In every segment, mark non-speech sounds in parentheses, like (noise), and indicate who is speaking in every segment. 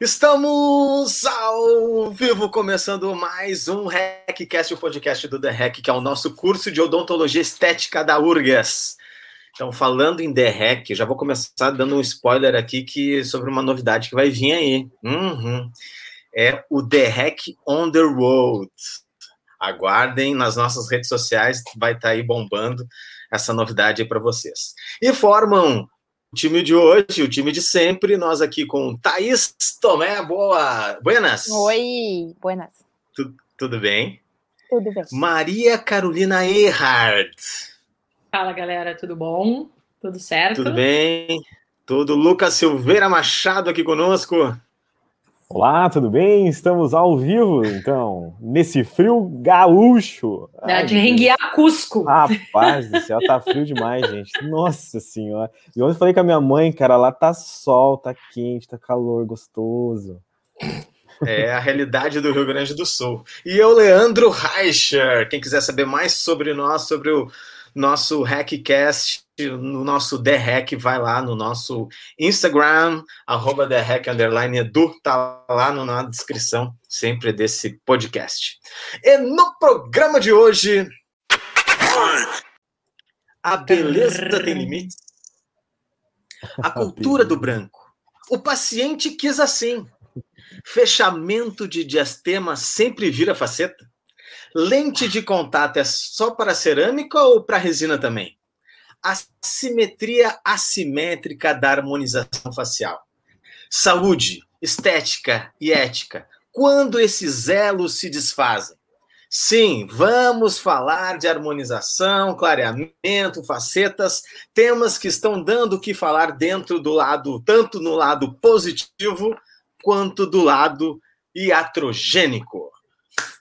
Speaker 1: Estamos ao vivo começando mais um Hackcast, o podcast do The Hack, que é o nosso curso de odontologia estética da URGAS. Então, falando em The Hack, já vou começar dando um spoiler aqui que sobre uma novidade que vai vir aí. Uhum. É o The Hack on the Road. Aguardem nas nossas redes sociais, vai estar tá aí bombando essa novidade aí para vocês. E formam o time de hoje, o time de sempre, nós aqui com Thaís Tomé, boa, buenas.
Speaker 2: Oi, buenas.
Speaker 1: Tu, tudo bem?
Speaker 2: Tudo bem.
Speaker 1: Maria Carolina Erhard.
Speaker 3: Fala, galera, tudo bom? Tudo certo?
Speaker 1: Tudo bem? Tudo. Lucas Silveira Machado aqui conosco.
Speaker 4: Olá, tudo bem? Estamos ao vivo, então, nesse frio gaúcho.
Speaker 3: Ai, de Renguiar Cusco.
Speaker 4: Rapaz do céu, tá frio demais, gente. Nossa senhora. E ontem eu falei com a minha mãe, cara, lá tá sol, tá quente, tá calor gostoso.
Speaker 1: É a realidade do Rio Grande do Sul. E eu, Leandro Reicher. Quem quiser saber mais sobre nós, sobre o nosso Hackcast, no nosso The Hack, vai lá no nosso Instagram, arroba The Hack Underline Edu, tá lá na descrição sempre desse podcast. E no programa de hoje, a beleza tem limites, a (laughs) cultura do branco, o paciente quis assim, fechamento de diastema sempre vira faceta, Lente de contato é só para cerâmica ou para resina também? A simetria assimétrica da harmonização facial. Saúde, estética e ética. Quando esses elos se desfazem? Sim, vamos falar de harmonização, clareamento, facetas, temas que estão dando o que falar dentro do lado, tanto no lado positivo quanto do lado iatrogênico.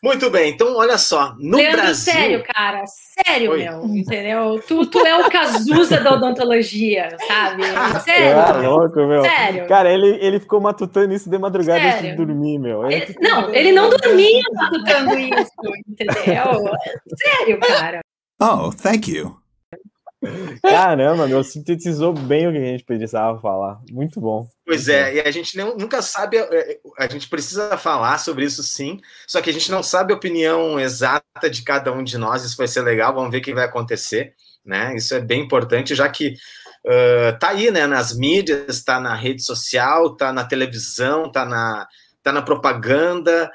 Speaker 1: Muito bem, então olha só, no
Speaker 3: Leandro,
Speaker 1: Brasil...
Speaker 3: sério, cara, sério, Oi. meu, entendeu? Tu, tu é o Cazuza da odontologia, sabe? Sério.
Speaker 4: Ah, louco, meu.
Speaker 3: Sério.
Speaker 4: Cara, ele, ele ficou matutando isso de madrugada sério? antes de dormir, meu.
Speaker 3: Ele, não, ele não dormia matutando isso, entendeu? Sério, cara.
Speaker 5: Oh, thank you.
Speaker 4: Caramba, meu, sintetizou bem o que a gente precisava falar. Muito bom.
Speaker 1: Pois é, e a gente não, nunca sabe, é, é, a gente precisa falar sobre isso sim, só que a gente não sabe a opinião exata de cada um de nós, isso vai ser legal, vamos ver o que vai acontecer, né? Isso é bem importante, já que uh, tá aí, né, nas mídias, tá na rede social, tá na televisão, tá na, tá na propaganda,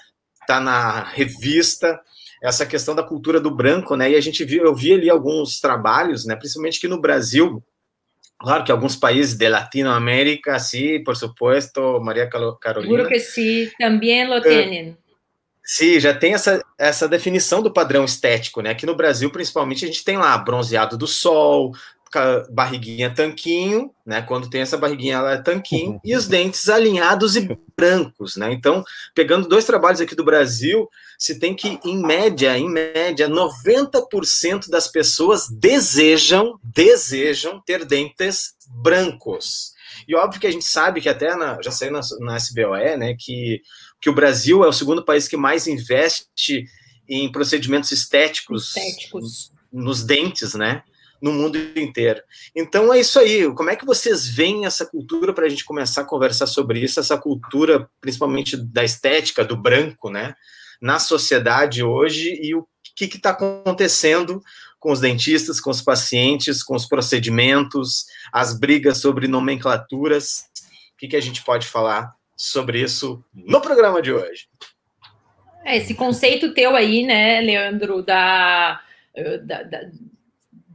Speaker 1: tá na revista, essa questão da cultura do branco, né? E a gente viu, eu vi ali alguns trabalhos, né? Principalmente que no Brasil, claro que alguns países de Latinoamérica, sim, por supuesto, Maria Carolina.
Speaker 3: Seguro que sim, também lo têm.
Speaker 1: Sim, já tem essa, essa definição do padrão estético, né? Aqui no Brasil, principalmente, a gente tem lá bronzeado do sol, barriguinha tanquinho, né? Quando tem essa barriguinha, ela é tanquinho, (laughs) e os dentes alinhados e brancos, né? Então, pegando dois trabalhos aqui do Brasil, se tem que, em média, em média, 90% das pessoas desejam, desejam ter dentes brancos. E óbvio que a gente sabe que até na, já saiu na, na SBOE, né, que, que o Brasil é o segundo país que mais investe em procedimentos estéticos,
Speaker 3: estéticos.
Speaker 1: nos dentes, né? no mundo inteiro. Então é isso aí. Como é que vocês veem essa cultura para a gente começar a conversar sobre isso? Essa cultura, principalmente da estética, do branco, né? Na sociedade hoje e o que está acontecendo com os dentistas, com os pacientes, com os procedimentos, as brigas sobre nomenclaturas. O que, que a gente pode falar sobre isso no programa de hoje?
Speaker 3: É, esse conceito teu aí, né, Leandro, da, da, da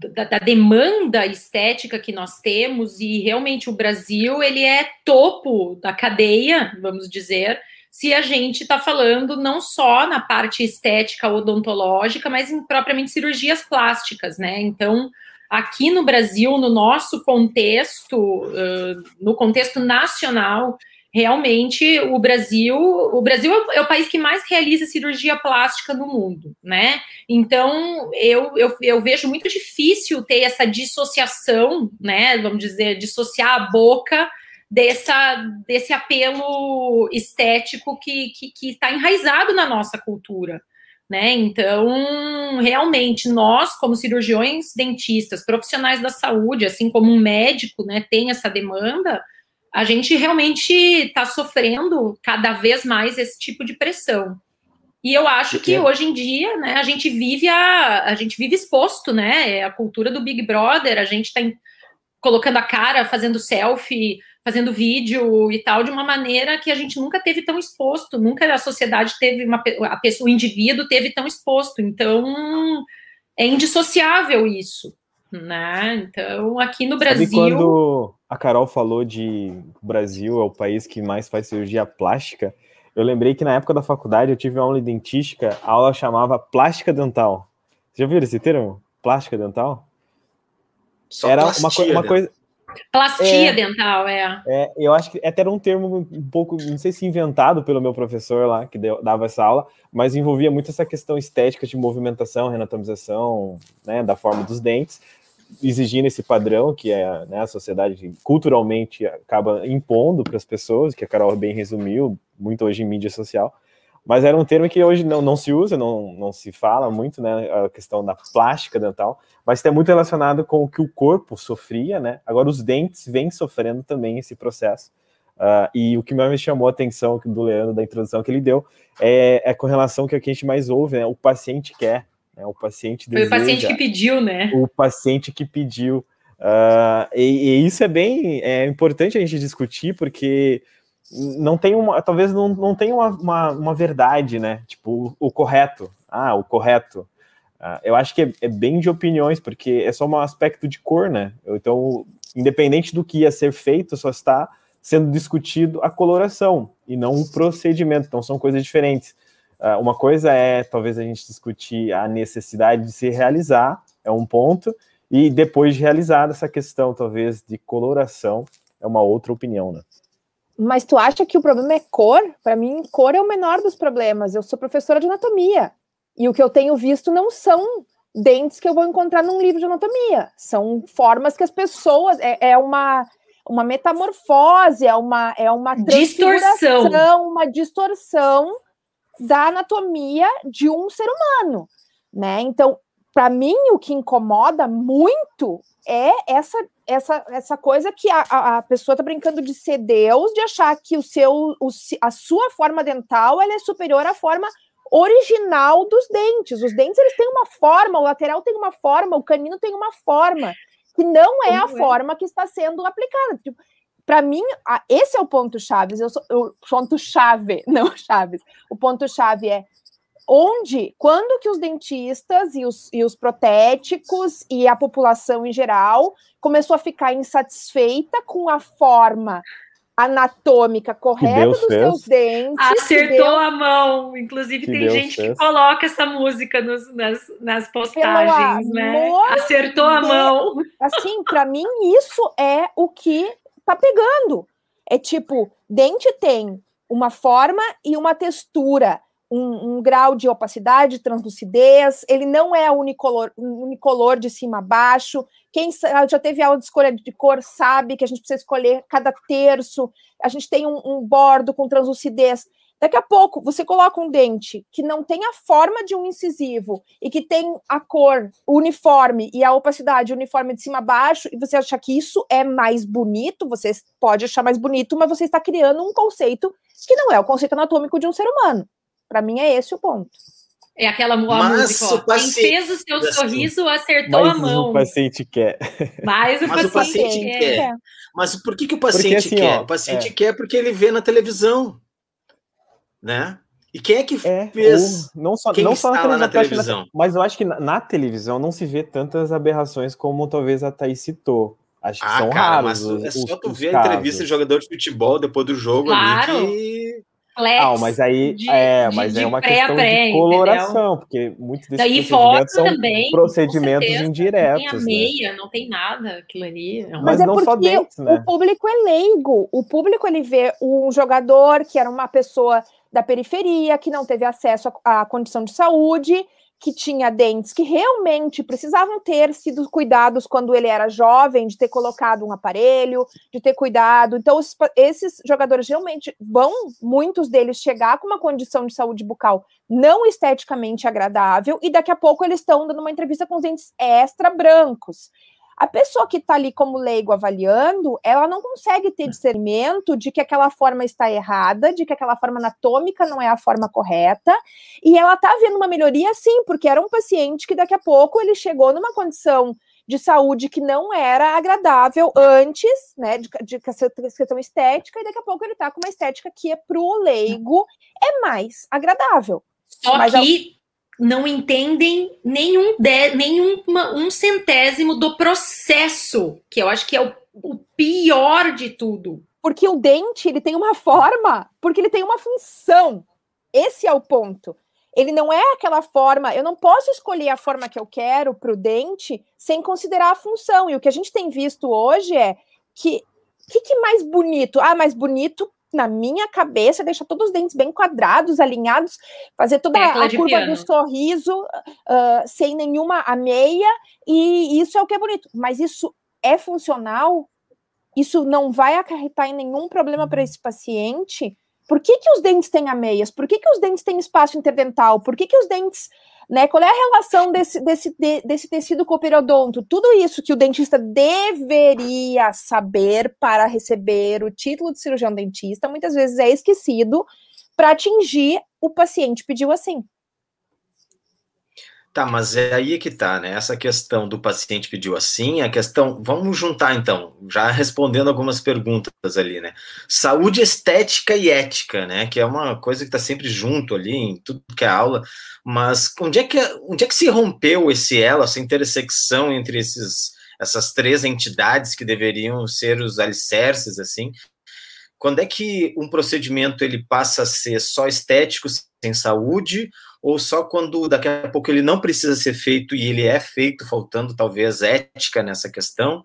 Speaker 3: da, da, demanda estética que nós temos e realmente o Brasil ele é topo da cadeia, vamos dizer, se a gente está falando não só na parte estética odontológica, mas em propriamente cirurgias plásticas, né? Então, aqui no Brasil, no nosso contexto, uh, no contexto nacional, realmente o Brasil, o Brasil é o país que mais realiza cirurgia plástica no mundo, né? Então eu, eu, eu vejo muito difícil ter essa dissociação, né? Vamos dizer, dissociar a boca dessa, desse apelo estético que está que, que tá enraizado na nossa cultura. Né? Então, realmente, nós, como cirurgiões dentistas, profissionais da saúde, assim como um médico, né, tem essa demanda, a gente realmente está sofrendo cada vez mais esse tipo de pressão. E eu acho que hoje em dia, né, a gente vive a, a gente vive exposto, né? É a cultura do Big Brother, a gente está colocando a cara, fazendo selfie, fazendo vídeo e tal, de uma maneira que a gente nunca teve tão exposto, nunca a sociedade teve uma a pessoa, o indivíduo teve tão exposto. Então, é indissociável isso, né? Então, aqui no Brasil. Sabe
Speaker 4: quando a Carol falou de o Brasil é o país que mais faz cirurgia plástica, eu lembrei que na época da faculdade eu tive uma aula de dentística, a aula chamava plástica dental. Você já viu esse termo? Plástica dental?
Speaker 1: Só Era uma, co uma coisa.
Speaker 3: Plastia é, dental, é.
Speaker 4: é. Eu acho que até era um termo um pouco, não sei se inventado pelo meu professor lá, que deu, dava essa aula, mas envolvia muito essa questão estética de movimentação, renatomização, né, da forma dos dentes, exigindo esse padrão que é né, a sociedade culturalmente acaba impondo para as pessoas, que a Carol bem resumiu, muito hoje em mídia social. Mas era um termo que hoje não, não se usa, não, não se fala muito, né? A questão da plástica dental, mas está muito relacionado com o que o corpo sofria, né? Agora os dentes vêm sofrendo também esse processo. Uh, e o que mais me chamou a atenção do Leandro, da introdução que ele deu, é, é com relação ao que a gente mais ouve, né? O paciente quer, né? O paciente deseja.
Speaker 3: Foi o paciente que pediu, né?
Speaker 4: O paciente que pediu. Uh, e, e, isso é bem é importante a gente discutir, porque não tem uma, talvez não, não tenha uma, uma, uma verdade, né? Tipo, o, o, correto. Ah, o correto. Uh, eu acho que é, é, bem de opiniões, porque é só um aspecto de cor, né? Então, independente do que ia ser feito, só está sendo discutido a coloração e não o procedimento. Então, são coisas diferentes. Uh, uma coisa é, talvez, a gente discutir a necessidade de se realizar, é um ponto, e depois de realizada essa questão, talvez, de coloração, é uma outra opinião, né?
Speaker 2: Mas tu acha que o problema é cor? Para mim, cor é o menor dos problemas. Eu sou professora de anatomia. E o que eu tenho visto não são dentes que eu vou encontrar num livro de anatomia. São formas que as pessoas. É, é uma, uma metamorfose, é uma, é uma
Speaker 3: distorção.
Speaker 2: uma distorção da anatomia de um ser humano. Né? Então, para mim, o que incomoda muito é essa essa, essa coisa que a, a pessoa está brincando de ser Deus, de achar que o seu, o, a sua forma dental ela é superior à forma original dos dentes. Os dentes eles têm uma forma, o lateral tem uma forma, o canino tem uma forma, que não é Como a é? forma que está sendo aplicada. Tipo, para mim, esse é o ponto chave. Eu sou, o ponto chave, (laughs) não chaves. O ponto chave é onde, quando que os dentistas e os, e os protéticos e a população em geral começou a ficar insatisfeita com a forma anatômica correta dos fez. seus dentes.
Speaker 3: Acertou a mão. Inclusive, que tem Deus gente fez. que coloca essa música nos, nas, nas postagens, né? Acertou a mão.
Speaker 2: Assim, para mim, isso é o que tá pegando. É tipo, dente tem uma forma e uma textura um, um, grau de opacidade, translucidez, ele não é unicolor, unicolor de cima a baixo. Quem já teve aula de escolha de cor sabe que a gente precisa escolher cada terço, a gente tem um, um bordo com translucidez. Daqui a pouco você coloca um dente que não tem a forma de um incisivo e que tem a cor uniforme e a opacidade uniforme de cima a baixo, e você acha que isso é mais bonito, você pode achar mais bonito, mas você está criando um conceito que não é o conceito anatômico de um ser humano. Para mim é esse o ponto.
Speaker 3: É aquela música, ó, quem fez o seu assim, sorriso acertou a mão.
Speaker 4: o paciente quer.
Speaker 3: Mais o,
Speaker 1: Mas
Speaker 3: paciente,
Speaker 1: o paciente quer. quer. Mas por que, que o paciente porque, assim, quer? Ó, o paciente é. quer porque ele vê na televisão, né? E quem é que é, fez?
Speaker 4: não só,
Speaker 1: quem
Speaker 4: não só
Speaker 1: na, na televisão.
Speaker 4: mas eu acho que na, na, televisão não se vê tantas aberrações como talvez a Thaís citou. Acho que ah, são cara, raros. Mas
Speaker 1: os, é só tu ver a entrevista de jogador de futebol depois do jogo
Speaker 3: claro.
Speaker 1: ali que
Speaker 4: ah, mas aí de, é, mas de, é uma questão de coloração, entendeu? porque muitos desses
Speaker 3: Daí procedimentos são
Speaker 4: também, procedimentos indiretos.
Speaker 3: Não tem a meia, né? não tem nada aquilo ali.
Speaker 2: Mas, mas é não só dentes, né? o público é leigo. O público ele vê um jogador que era uma pessoa da periferia, que não teve acesso à condição de saúde, que tinha dentes que realmente precisavam ter sido cuidados quando ele era jovem, de ter colocado um aparelho, de ter cuidado. Então, esses jogadores realmente vão, muitos deles, chegar com uma condição de saúde bucal não esteticamente agradável, e daqui a pouco eles estão dando uma entrevista com os dentes extra brancos. A pessoa que está ali como leigo avaliando, ela não consegue ter discernimento de que aquela forma está errada, de que aquela forma anatômica não é a forma correta, e ela está vendo uma melhoria sim, porque era um paciente que daqui a pouco ele chegou numa condição de saúde que não era agradável antes, né, de, de questão estética, e daqui a pouco ele está com uma estética que é para o leigo é mais agradável.
Speaker 3: Só Mas que não entendem nenhum, de, nenhum uma, um centésimo do processo, que eu acho que é o, o pior de tudo.
Speaker 2: Porque o dente, ele tem uma forma, porque ele tem uma função. Esse é o ponto. Ele não é aquela forma, eu não posso escolher a forma que eu quero para o dente sem considerar a função. E o que a gente tem visto hoje é que o que, que mais bonito? Ah, mais bonito na minha cabeça deixar todos os dentes bem quadrados, alinhados, fazer toda Tecla a curva piano. do sorriso uh, sem nenhuma ameia, e isso é o que é bonito. Mas isso é funcional? Isso não vai acarretar em nenhum problema para esse paciente? Por que, que os dentes têm ameias? Por que, que os dentes têm espaço interdental? Por que, que os dentes. Né, qual é a relação desse, desse, de, desse tecido com o periodonto? Tudo isso que o dentista deveria saber para receber o título de cirurgião dentista, muitas vezes é esquecido para atingir o paciente pediu assim.
Speaker 1: Tá, mas é aí que tá, né? Essa questão do paciente pediu assim, a questão. Vamos juntar então, já respondendo algumas perguntas ali, né? Saúde estética e ética, né? Que é uma coisa que está sempre junto ali em tudo que é aula. Mas onde é que, onde é que se rompeu esse elo, essa intersecção entre esses, essas três entidades que deveriam ser os alicerces, assim? Quando é que um procedimento ele passa a ser só estético, sem saúde, ou só quando daqui a pouco ele não precisa ser feito e ele é feito, faltando talvez ética nessa questão.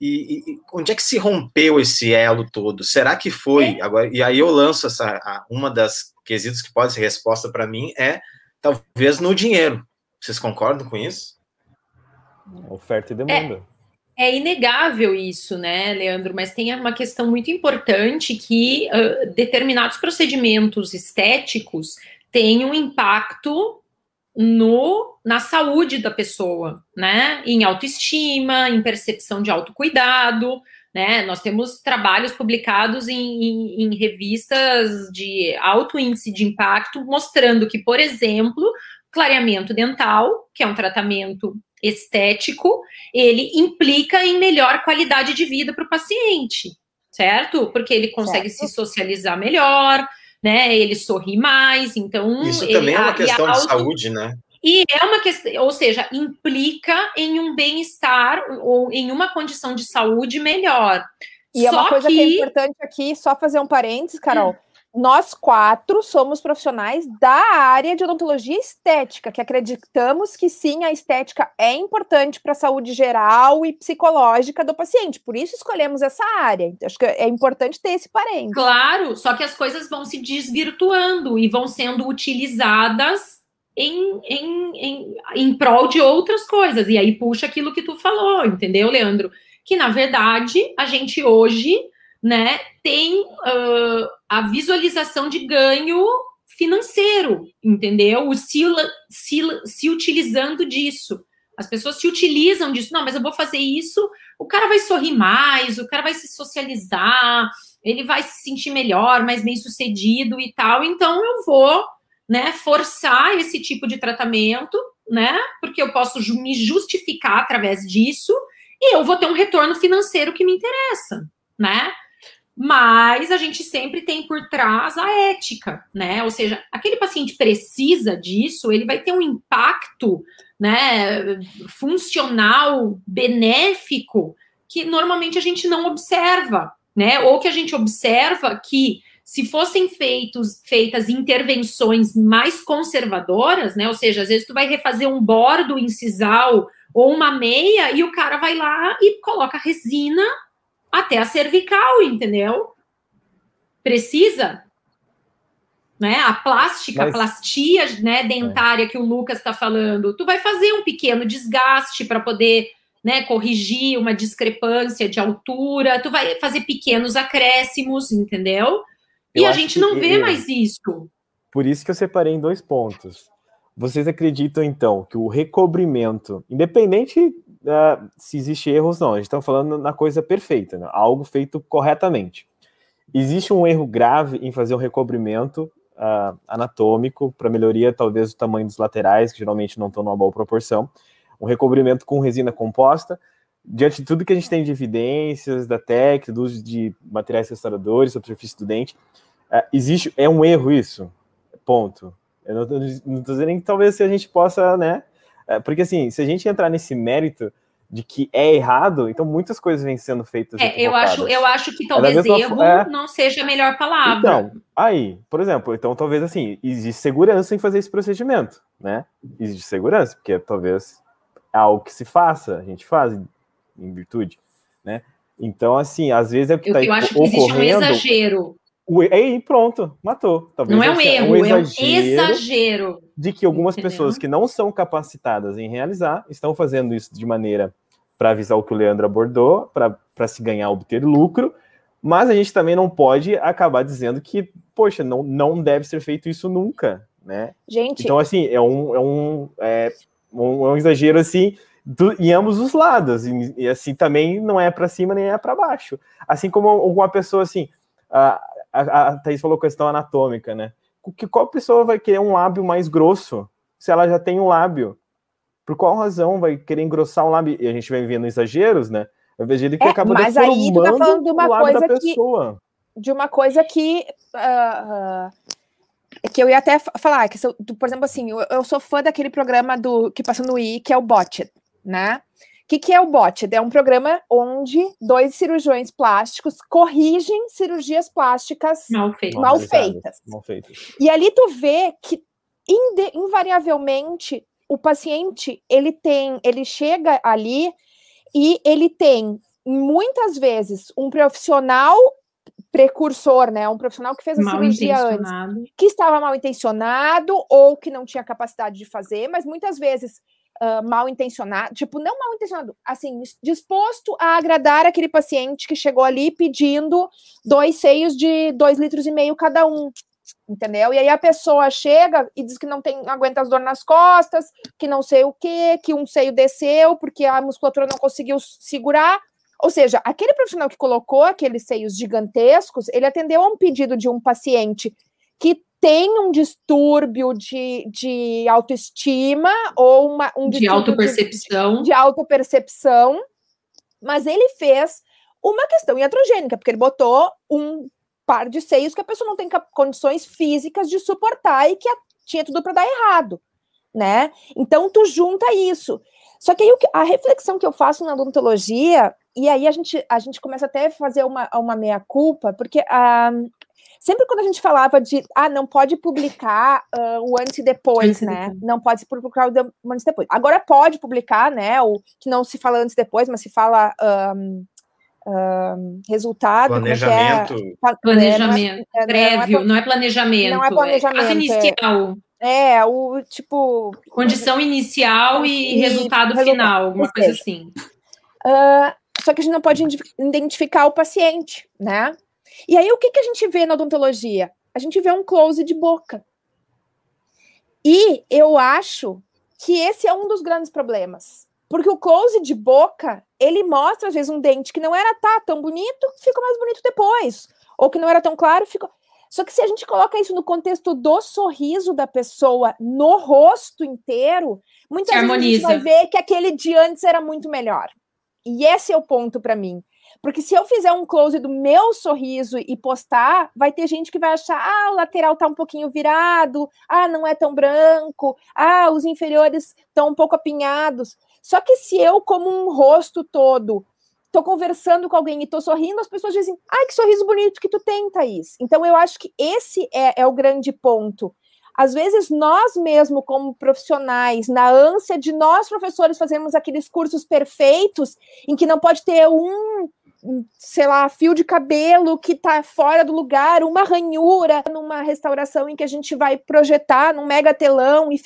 Speaker 1: E, e onde é que se rompeu esse elo todo? Será que foi? É. Agora, e aí eu lanço essa a, uma das quesitos que pode ser resposta para mim é talvez no dinheiro. Vocês concordam com isso?
Speaker 4: Oferta e demanda.
Speaker 3: É, é inegável isso, né, Leandro? Mas tem uma questão muito importante que uh, determinados procedimentos estéticos tem um impacto no na saúde da pessoa, né? Em autoestima, em percepção de autocuidado, né? Nós temos trabalhos publicados em, em, em revistas de alto índice de impacto mostrando que, por exemplo, clareamento dental, que é um tratamento estético, ele implica em melhor qualidade de vida para o paciente, certo? Porque ele consegue certo. se socializar melhor, né? Ele sorri mais, então.
Speaker 1: Isso
Speaker 3: ele,
Speaker 1: também é uma questão auto... de saúde, né?
Speaker 3: E é uma questão, ou seja, implica em um bem-estar ou em uma condição de saúde melhor.
Speaker 2: E só é uma coisa que... que... é importante aqui, só fazer um parênteses, Carol. Hum nós quatro somos profissionais da área de odontologia estética, que acreditamos que sim, a estética é importante para a saúde geral e psicológica do paciente. Por isso escolhemos essa área. Acho que é importante ter esse parente.
Speaker 3: Claro, só que as coisas vão se desvirtuando e vão sendo utilizadas em, em, em, em prol de outras coisas. E aí puxa aquilo que tu falou, entendeu, Leandro? Que na verdade a gente hoje né, tem uh, a visualização de ganho financeiro, entendeu? O se, se, se utilizando disso. As pessoas se utilizam disso. Não, mas eu vou fazer isso, o cara vai sorrir mais, o cara vai se socializar, ele vai se sentir melhor, mais bem sucedido e tal. Então eu vou, né, forçar esse tipo de tratamento, né? Porque eu posso me justificar através disso e eu vou ter um retorno financeiro que me interessa, né? Mas a gente sempre tem por trás a ética, né? Ou seja, aquele paciente precisa disso, ele vai ter um impacto, né, funcional, benéfico, que normalmente a gente não observa, né? Ou que a gente observa que se fossem feitos, feitas intervenções mais conservadoras, né? Ou seja, às vezes tu vai refazer um bordo incisal ou uma meia e o cara vai lá e coloca resina até a cervical, entendeu? Precisa. Né? A plástica, Mas... a plastia né, dentária é. que o Lucas está falando, tu vai fazer um pequeno desgaste para poder né, corrigir uma discrepância de altura, tu vai fazer pequenos acréscimos, entendeu? E eu a gente não vê eu... mais isso.
Speaker 4: Por isso que eu separei em dois pontos. Vocês acreditam, então, que o recobrimento, independente uh, se existe erros, não. A gente está falando na coisa perfeita, né? algo feito corretamente. Existe um erro grave em fazer um recobrimento uh, anatômico para melhoria, talvez, do tamanho dos laterais, que geralmente não estão numa boa proporção. Um recobrimento com resina composta. Diante de tudo que a gente tem de evidências da técnica, do uso de materiais restauradores, superfície do dente, uh, existe, é um erro isso? Ponto. Eu não estou dizendo que talvez se a gente possa, né? Uh, porque assim, se a gente entrar nesse mérito, de que é errado, então muitas coisas vêm sendo feitas.
Speaker 3: É, eu acho, eu acho que é talvez é erro é... não seja a melhor palavra.
Speaker 4: Então, aí, por exemplo, então talvez assim, existe segurança em fazer esse procedimento, né? Existe segurança, porque talvez é algo que se faça, a gente faz em virtude, né? Então, assim, às vezes é o que está
Speaker 3: ocorrendo. Eu acho que existe um exagero.
Speaker 4: Aí, pronto, matou.
Speaker 3: Talvez não é um erro, é um exagero, é um exagero.
Speaker 4: De que algumas Entendeu? pessoas que não são capacitadas em realizar estão fazendo isso de maneira para avisar o que o Leandro abordou, para se ganhar, obter lucro, mas a gente também não pode acabar dizendo que, poxa, não, não deve ser feito isso nunca, né?
Speaker 2: Gente.
Speaker 4: Então, assim, é um, é um, é um, é um exagero assim do, em ambos os lados, e, e assim também não é para cima nem é para baixo. Assim como alguma pessoa assim, a, a, a Thaís falou questão anatômica, né? Que qual pessoa vai querer um lábio mais grosso se ela já tem um lábio? Por qual razão vai querer engrossar um lábio? E a gente vai vendo exageros, né? Invés de ele que é, acaba
Speaker 2: mas aí tu tá falando de uma coisa que,
Speaker 4: pessoa.
Speaker 2: de uma coisa que uh, uh, que eu ia até falar que, por exemplo, assim, eu, eu, sou fã daquele programa do que passa no I, que é o Botched, né? O que, que é o Botched? É um programa onde dois cirurgiões plásticos corrigem cirurgias plásticas
Speaker 3: mal,
Speaker 2: mal feitas.
Speaker 4: Mal feitas.
Speaker 2: E ali tu vê que invariavelmente o paciente ele tem, ele chega ali e ele tem muitas vezes um profissional precursor, né? Um profissional que fez a mal cirurgia antes, que estava mal intencionado ou que não tinha capacidade de fazer, mas muitas vezes uh, mal intencionado, tipo, não mal intencionado, assim, disposto a agradar aquele paciente que chegou ali pedindo dois seios de dois litros e meio cada um. Entendeu? E aí a pessoa chega e diz que não tem, aguenta as dores nas costas, que não sei o que, que um seio desceu porque a musculatura não conseguiu segurar. Ou seja, aquele profissional que colocou aqueles seios gigantescos, ele atendeu a um pedido de um paciente que tem um distúrbio de, de autoestima ou uma, um
Speaker 3: de autopercepção.
Speaker 2: De, de autopercepção, mas ele fez uma questão iatrogênica, porque ele botou um par de seios que a pessoa não tem condições físicas de suportar e que a, tinha tudo para dar errado, né? Então tu junta isso. Só que aí a reflexão que eu faço na odontologia, e aí a gente, a gente começa até a fazer uma, uma meia-culpa, porque ah, sempre quando a gente falava de ah, não pode publicar uh, o antes e depois, né? Não pode publicar o antes e depois. Agora pode publicar, né? O que não se fala antes e depois, mas se fala um, um, resultado.
Speaker 1: É é? Planejamento.
Speaker 3: É? Planejamento. É, prévio, não é, planejamento. Não é planejamento. É inicial.
Speaker 2: É, o tipo.
Speaker 3: Condição inicial e, e resultado, resultado, final, alguma coisa assim.
Speaker 2: Uh, só que a gente não pode identificar o paciente, né? E aí, o que, que a gente vê na odontologia? A gente vê um close de boca. E eu acho que esse é um dos grandes problemas. Porque o close de boca, ele mostra, às vezes, um dente que não era tá tão bonito, fica mais bonito depois. Ou que não era tão claro, ficou. Só que se a gente coloca isso no contexto do sorriso da pessoa, no rosto inteiro, muitas vezes a gente vai ver que aquele de antes era muito melhor. E esse é o ponto para mim. Porque se eu fizer um close do meu sorriso e postar, vai ter gente que vai achar, ah, o lateral tá um pouquinho virado, ah, não é tão branco, ah, os inferiores estão um pouco apinhados. Só que se eu, como um rosto todo, tô conversando com alguém e tô sorrindo, as pessoas dizem, ai, que sorriso bonito que tu tem, Thaís. Então, eu acho que esse é, é o grande ponto. Às vezes, nós mesmo, como profissionais, na ânsia de nós, professores, fazermos aqueles cursos perfeitos, em que não pode ter um sei lá, fio de cabelo que tá fora do lugar, uma ranhura numa restauração em que a gente vai projetar num mega telão e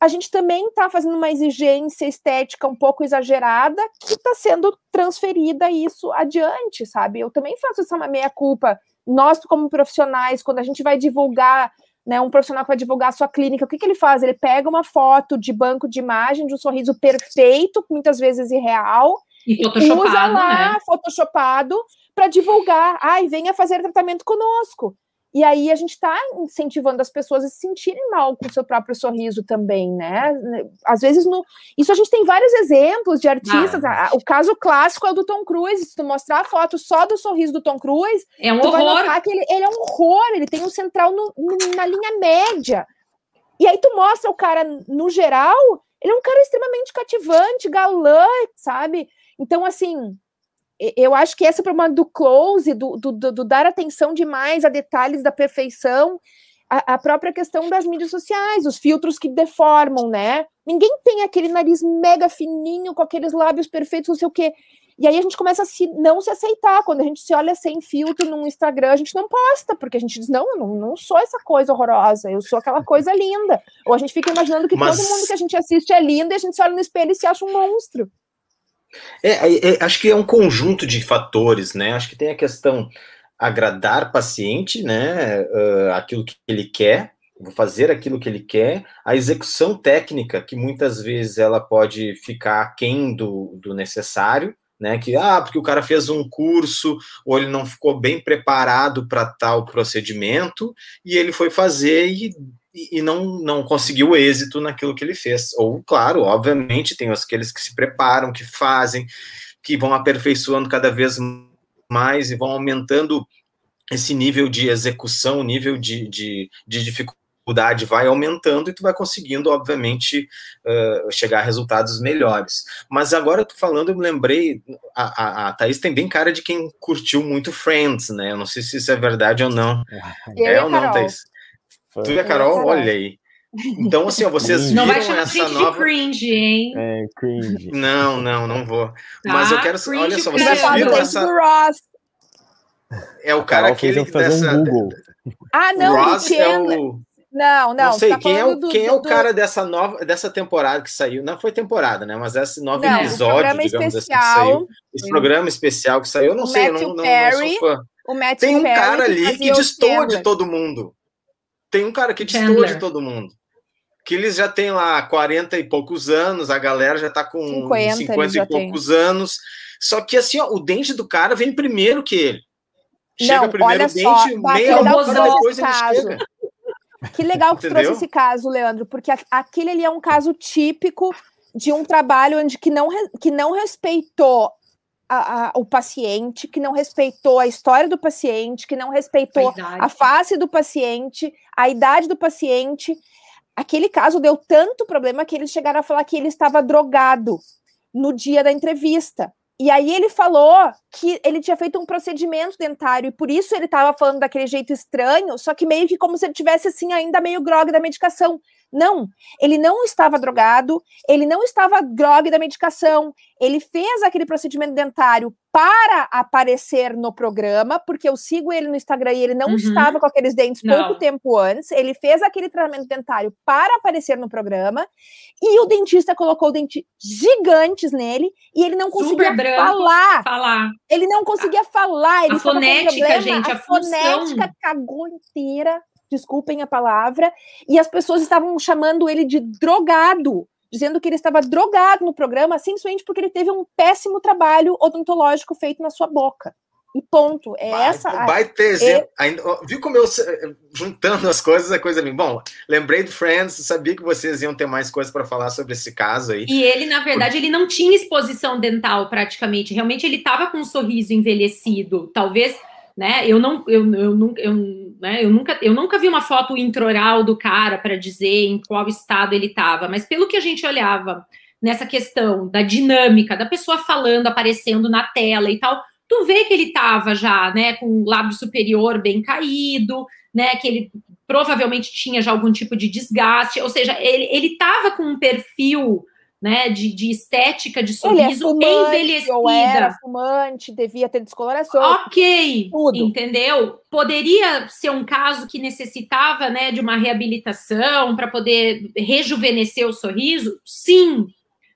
Speaker 2: a gente também está fazendo uma exigência estética um pouco exagerada que está sendo transferida isso adiante, sabe? Eu também faço essa meia culpa. Nós, como profissionais, quando a gente vai divulgar né, um profissional para divulgar a sua clínica, o que, que ele faz? Ele pega uma foto de banco de imagem de um sorriso perfeito, muitas vezes irreal,
Speaker 3: e usa
Speaker 2: lá,
Speaker 3: né?
Speaker 2: photoshopado, para divulgar. Ai, venha fazer tratamento conosco. E aí a gente está incentivando as pessoas a se sentirem mal com o seu próprio sorriso também, né? Às vezes, no... isso a gente tem vários exemplos de artistas. Ah. O caso clássico é o do Tom Cruise. Se tu mostrar a foto só do sorriso do Tom Cruise,
Speaker 3: é um
Speaker 2: tu
Speaker 3: horror. vai
Speaker 2: notar que ele, ele é um horror, ele tem um central no, na linha média. E aí tu mostra o cara no geral, ele é um cara extremamente cativante, galã, sabe? Então, assim, eu acho que esse é problema do close, do, do, do, do, dar atenção demais a detalhes da perfeição, a, a, própria questão das mídias sociais, os filtros que deformam, né? Ninguém tem aquele nariz mega fininho, com aqueles lábios perfeitos, não sei o quê. E aí a gente começa a se, não se aceitar. Quando a gente se olha sem filtro no Instagram, a gente não posta, porque a gente diz, não, eu não, não sou essa coisa horrorosa, eu sou aquela coisa linda. Ou a gente fica imaginando que Mas... todo mundo que a gente assiste é lindo e a gente se olha no espelho e se acha um monstro.
Speaker 1: É, é, é, acho que é um conjunto de fatores, né? Acho que tem a questão agradar paciente, né? Uh, aquilo que ele quer, vou fazer aquilo que ele quer, a execução técnica, que muitas vezes ela pode ficar aquém do, do necessário, né? Que ah, porque o cara fez um curso ou ele não ficou bem preparado para tal procedimento e ele foi fazer e e não, não conseguiu êxito naquilo que ele fez. Ou, claro, obviamente, tem aqueles que se preparam, que fazem, que vão aperfeiçoando cada vez mais e vão aumentando esse nível de execução, o nível de, de, de dificuldade vai aumentando e tu vai conseguindo, obviamente, uh, chegar a resultados melhores. Mas agora, tu falando, eu me lembrei, a, a, a Thaís tem bem cara de quem curtiu muito Friends, né? Eu não sei se isso é verdade ou não.
Speaker 2: é ou não, Thaís?
Speaker 1: Tu e a Carol, olha aí. Então, assim, ó, vocês viram
Speaker 3: não vai
Speaker 1: essa nova.
Speaker 3: cringe, hein?
Speaker 4: É, cringe.
Speaker 1: Não, não, não vou. Tá, Mas eu quero.
Speaker 3: Cringe,
Speaker 1: olha só, vocês viram essa. É o cara aquele dessa.
Speaker 4: Um Google.
Speaker 2: Ah, não,
Speaker 1: Ross é o.
Speaker 2: Não, não.
Speaker 1: Não sei
Speaker 2: tá
Speaker 1: quem é o,
Speaker 2: do,
Speaker 1: quem
Speaker 2: do,
Speaker 1: é o cara dessa nova dessa temporada que saiu. Não foi temporada, né? Mas esse novo
Speaker 2: não,
Speaker 1: episódio, digamos especial, assim, que saiu. Esse programa especial que saiu, eu não sei, eu não, não,
Speaker 2: Perry,
Speaker 1: não sou fã.
Speaker 2: O Matthew
Speaker 1: Tem um
Speaker 2: Perry
Speaker 1: cara ali que, que destoa de todo mundo. Tem um cara que destoa de todo mundo. Que eles já têm lá 40 e poucos anos, a galera já tá com 50, 50 e poucos tem. anos. Só que assim, ó, o dente do cara vem primeiro que ele. Chega
Speaker 2: Não,
Speaker 1: primeiro o dente,
Speaker 2: só,
Speaker 1: meia hora depois ele chega.
Speaker 2: Que legal que trouxe esse caso, Leandro, porque aquele ali é um caso típico de um trabalho onde que não, que não respeitou a, a, o paciente, que não respeitou a história do paciente, que não respeitou a, a face do paciente, a idade do paciente. Aquele caso deu tanto problema que eles chegaram a falar que ele estava drogado no dia da entrevista. E aí ele falou que ele tinha feito um procedimento dentário e por isso ele estava falando daquele jeito estranho, só que meio que como se ele tivesse assim ainda meio grog da medicação. Não, ele não estava drogado, ele não estava grog da medicação, ele fez aquele procedimento dentário para aparecer no programa, porque eu sigo ele no Instagram e ele não uhum. estava com aqueles dentes não. pouco tempo antes, ele fez aquele tratamento dentário para aparecer no programa, e o dentista colocou dentes gigantes nele, e ele não conseguia falar.
Speaker 3: falar.
Speaker 2: Ele não conseguia falar. Ele
Speaker 3: a fonética, gente, a, a
Speaker 2: fonética cagou inteira desculpem a palavra, e as pessoas estavam chamando ele de drogado, dizendo que ele estava drogado no programa, simplesmente porque ele teve um péssimo trabalho odontológico feito na sua boca. E ponto. É vai, essa.
Speaker 1: Vai ter exemplo. É... Ainda, viu como eu juntando as coisas, a coisa bem. Bom, lembrei do Friends, sabia que vocês iam ter mais coisas para falar sobre esse caso aí.
Speaker 3: E ele, na verdade, ele não tinha exposição dental praticamente. Realmente ele estava com um sorriso envelhecido. Talvez né? Eu não, eu, eu, nunca, eu, né, eu nunca, eu nunca vi uma foto intraoral do cara para dizer em qual estado ele estava, mas pelo que a gente olhava nessa questão da dinâmica da pessoa falando, aparecendo na tela e tal, tu vê que ele estava já, né, com o lábio superior bem caído, né, que ele provavelmente tinha já algum tipo de desgaste, ou seja, ele estava com um perfil né, de, de estética de sorriso
Speaker 2: é fumante,
Speaker 3: envelhecida.
Speaker 2: Ou era fumante, devia ter descoloração.
Speaker 3: Ok, tudo. entendeu? Poderia ser um caso que necessitava, né, de uma reabilitação para poder rejuvenescer o sorriso? Sim,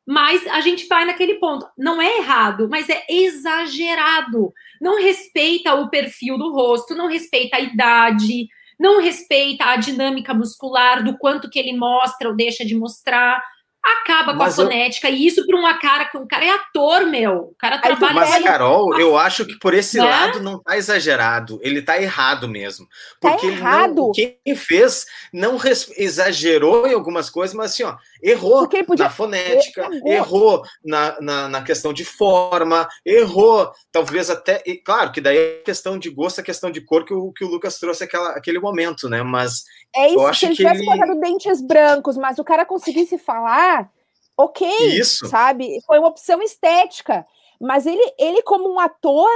Speaker 3: mas a gente vai naquele ponto. Não é errado, mas é exagerado. Não respeita o perfil do rosto, não respeita a idade, não respeita a dinâmica muscular do quanto que ele mostra ou deixa de mostrar acaba com mas a fonética. Eu... E isso para uma cara que um cara é ator, meu. O cara trabalha.
Speaker 1: Mas, Carol, eu acho que por esse né? lado não tá exagerado. Ele tá errado mesmo.
Speaker 2: Tá porque tá errado.
Speaker 1: Não, quem fez não res... exagerou em algumas coisas, mas assim, ó, errou podia... na fonética, errou, errou na, na, na, questão de forma, errou, talvez até. E, claro que daí é questão de gosto, a é questão de cor que o, que o Lucas trouxe aquela, aquele momento, né? Mas.
Speaker 2: É isso, eu acho se ele tivesse ele... colocado dentes brancos, mas o cara conseguisse falar ok, Isso. sabe? Foi uma opção estética. Mas ele, ele como um ator,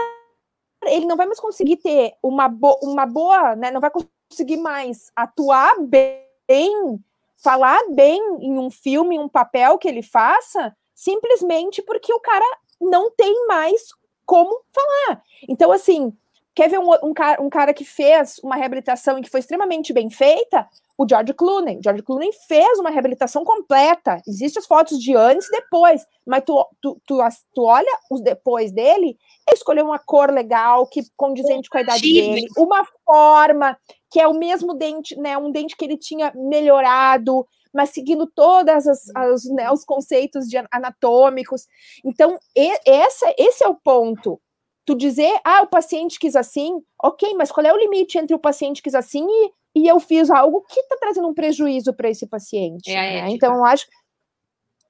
Speaker 2: ele não vai mais conseguir ter uma, bo uma boa, né? Não vai conseguir mais atuar bem, falar bem em um filme, um papel que ele faça, simplesmente porque o cara não tem mais como falar. Então, assim, quer ver um, um, cara, um cara que fez uma reabilitação e que foi extremamente bem feita? o George Clooney. O George Clooney fez uma reabilitação completa. Existem as fotos de antes e depois, mas tu, tu, tu, tu olha os depois dele, ele escolheu uma cor legal, que condizente com a idade dele, uma forma que é o mesmo dente, né? Um dente que ele tinha melhorado, mas seguindo todas as, as né, os conceitos de anatômicos. Então, e, essa, esse é o ponto. Tu dizer, ah, o paciente quis assim, ok, mas qual é o limite entre o paciente quis assim e e eu fiz algo que está trazendo um prejuízo para esse paciente. É né? Então, eu acho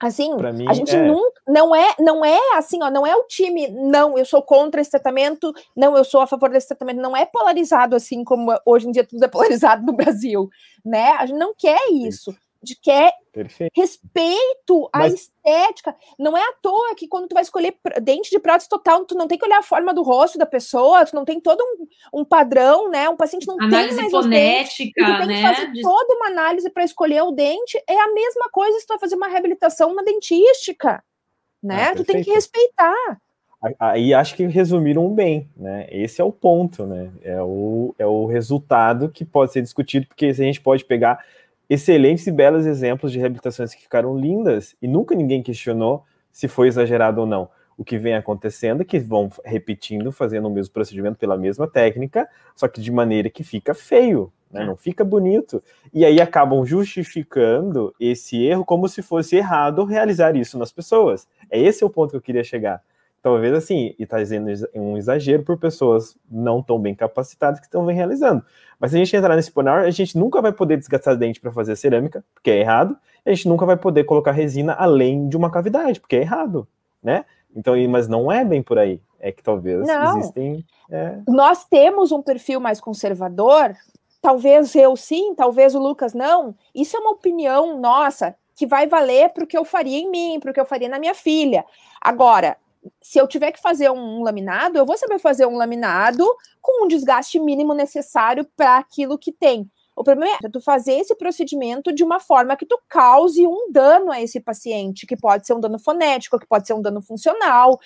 Speaker 2: assim, mim, a gente é. Não, não é, não é assim, ó, não é o time, não, eu sou contra esse tratamento, não, eu sou a favor desse tratamento, não é polarizado assim como hoje em dia tudo é polarizado no Brasil, né? A gente não quer isso de quer Perfeito. respeito à Mas... estética. Não é à toa que quando tu vai escolher dente de prótese total, tu não tem que olhar a forma do rosto da pessoa, tu não tem todo um, um padrão, né? Um paciente não
Speaker 3: análise
Speaker 2: tem mais
Speaker 3: fonética,
Speaker 2: dentes, tu tem
Speaker 3: né?
Speaker 2: que fazer de... toda uma análise para escolher o dente. É a mesma coisa se tu vai fazer uma reabilitação na dentística, né? Ah, tu tem que respeitar.
Speaker 4: Aí acho que resumiram bem, né? Esse é o ponto, né? É o, é o resultado que pode ser discutido, porque se a gente pode pegar excelentes e belos exemplos de reabilitações que ficaram lindas e nunca ninguém questionou se foi exagerado ou não. O que vem acontecendo é que vão repetindo, fazendo o mesmo procedimento pela mesma técnica, só que de maneira que fica feio, né? não fica bonito. E aí acabam justificando esse erro como se fosse errado realizar isso nas pessoas. É esse o ponto que eu queria chegar talvez assim, e está dizendo um exagero por pessoas não tão bem capacitadas que estão bem realizando. Mas se a gente entrar nesse ponar, a gente nunca vai poder desgastar dente para fazer cerâmica, porque é errado, e a gente nunca vai poder colocar resina além de uma cavidade, porque é errado, né? Então, mas não é bem por aí. É que talvez não. existem. É...
Speaker 2: Nós temos um perfil mais conservador, talvez eu sim, talvez o Lucas não. Isso é uma opinião nossa que vai valer para o que eu faria em mim, para o que eu faria na minha filha. Agora, se eu tiver que fazer um laminado, eu vou saber fazer um laminado com um desgaste mínimo necessário para aquilo que tem. O problema é tu fazer esse procedimento de uma forma que tu cause um dano a esse paciente, que pode ser um dano fonético, que pode ser um dano funcional,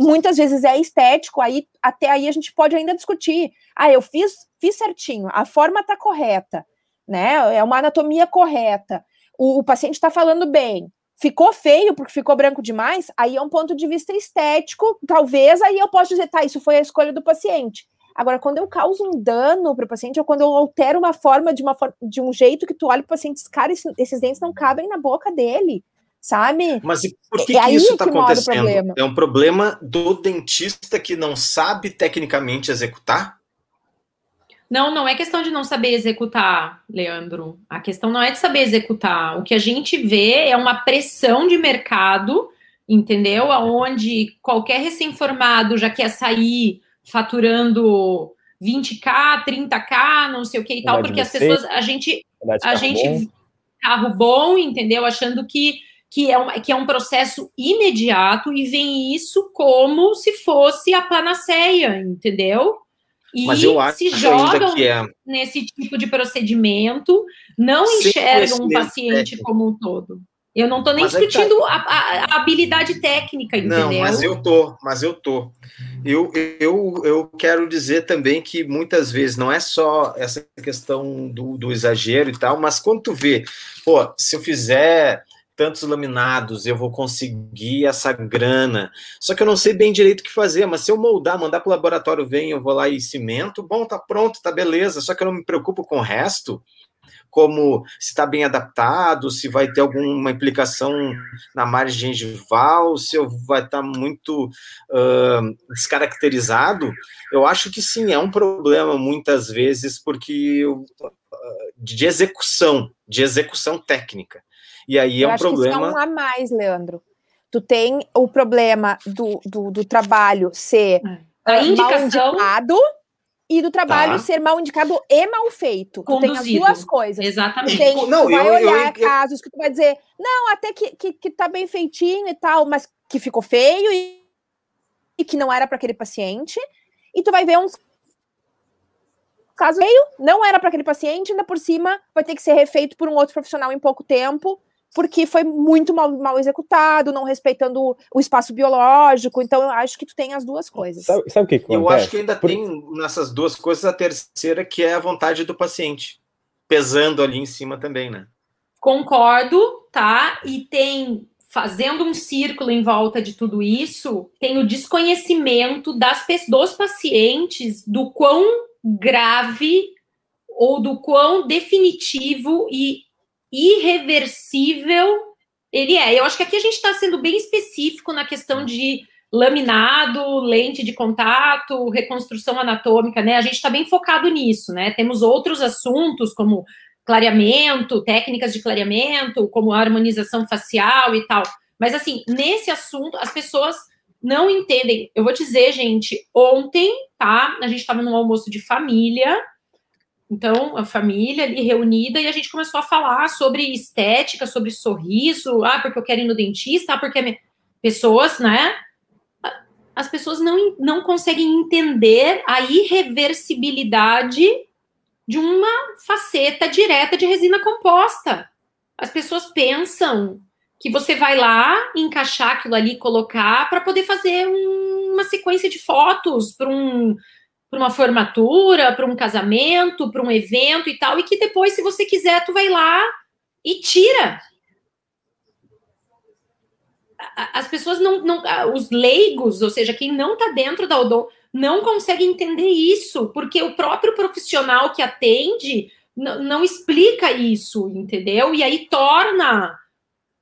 Speaker 2: muitas vezes é estético, aí até aí a gente pode ainda discutir. Ah, eu fiz, fiz certinho, a forma tá correta, né? É uma anatomia correta. O, o paciente está falando bem, ficou feio porque ficou branco demais, aí é um ponto de vista estético, talvez aí eu posso dizer, tá, isso foi a escolha do paciente. Agora, quando eu causo um dano para o paciente, ou quando eu altero uma forma de, uma, de um jeito que tu olha para o paciente, cara, esses dentes não cabem na boca dele, sabe?
Speaker 1: Mas e por que, é que isso está acontecendo? É um problema do dentista que não sabe tecnicamente executar?
Speaker 3: Não, não é questão de não saber executar, Leandro. A questão não é de saber executar. O que a gente vê é uma pressão de mercado, entendeu? Aonde qualquer recém-formado já quer sair faturando 20k, 30k, não sei o que e tal, porque as pessoas, a gente, a gente bom. carro bom, entendeu? Achando que que é, um, que é um processo imediato e vem isso como se fosse a panaceia, entendeu? E Mas eu acho se jogam é... nesse tipo de procedimento, não enxergam um paciente técnico. como um todo. Eu não estou nem mas discutindo tá... a, a, habilidade técnica, entendeu? Não,
Speaker 1: mas eu tô, mas eu tô. Eu, eu, eu quero dizer também que muitas vezes não é só essa questão do, do exagero e tal, mas quando tu vê, pô, se eu fizer tantos laminados, eu vou conseguir essa grana. Só que eu não sei bem direito o que fazer, mas se eu moldar, mandar para o laboratório, vem, eu vou lá e cimento, bom, tá pronto, tá beleza. Só que eu não me preocupo com o resto, como se está bem adaptado, se vai ter alguma implicação na margem gengival, se eu vai estar tá muito uh, descaracterizado. Eu acho que sim, é um problema muitas vezes, porque uh, de execução, de execução técnica. E aí é um problema. Que
Speaker 2: isso é um a mais, Leandro. Tu tem o problema do, do, do trabalho ser
Speaker 3: a uh, indicação
Speaker 2: indicado e do trabalho tá. ser mal indicado e mal feito.
Speaker 3: Conduzido.
Speaker 2: Tu tem as duas coisas.
Speaker 3: Exatamente.
Speaker 2: Tu, tem, não, tu vai eu, olhar eu, eu, casos que tu vai dizer, não, até que, que, que tá bem feitinho e tal, mas que ficou feio e, e que não era para aquele paciente. E tu vai ver uns casos meio, não era para aquele paciente, ainda por cima vai ter que ser refeito por um outro profissional em pouco tempo porque foi muito mal, mal executado, não respeitando o espaço biológico. Então, eu acho que tu tem as duas coisas.
Speaker 4: Sabe, sabe o que, que
Speaker 1: Eu acho que ainda Por... tem nessas duas coisas a terceira, que é a vontade do paciente, pesando ali em cima também, né?
Speaker 3: Concordo, tá? E tem, fazendo um círculo em volta de tudo isso, tem o desconhecimento das, dos pacientes do quão grave ou do quão definitivo e irreversível ele é. Eu acho que aqui a gente está sendo bem específico na questão de laminado, lente de contato, reconstrução anatômica, né? A gente está bem focado nisso, né? Temos outros assuntos como clareamento, técnicas de clareamento, como harmonização facial e tal. Mas assim, nesse assunto, as pessoas não entendem. Eu vou dizer, gente, ontem, tá? A gente estava num almoço de família então, a família ali reunida e a gente começou a falar sobre estética, sobre sorriso, ah, porque eu quero ir no dentista, ah, porque pessoas, né? As pessoas não, não conseguem entender a irreversibilidade de uma faceta direta de resina composta. As pessoas pensam que você vai lá encaixar aquilo ali, colocar para poder fazer um, uma sequência de fotos para um para uma formatura, para um casamento, para um evento e tal, e que depois, se você quiser, tu vai lá e tira. As pessoas não, não os leigos, ou seja, quem não está dentro da odon, não consegue entender isso, porque o próprio profissional que atende não explica isso, entendeu? E aí torna,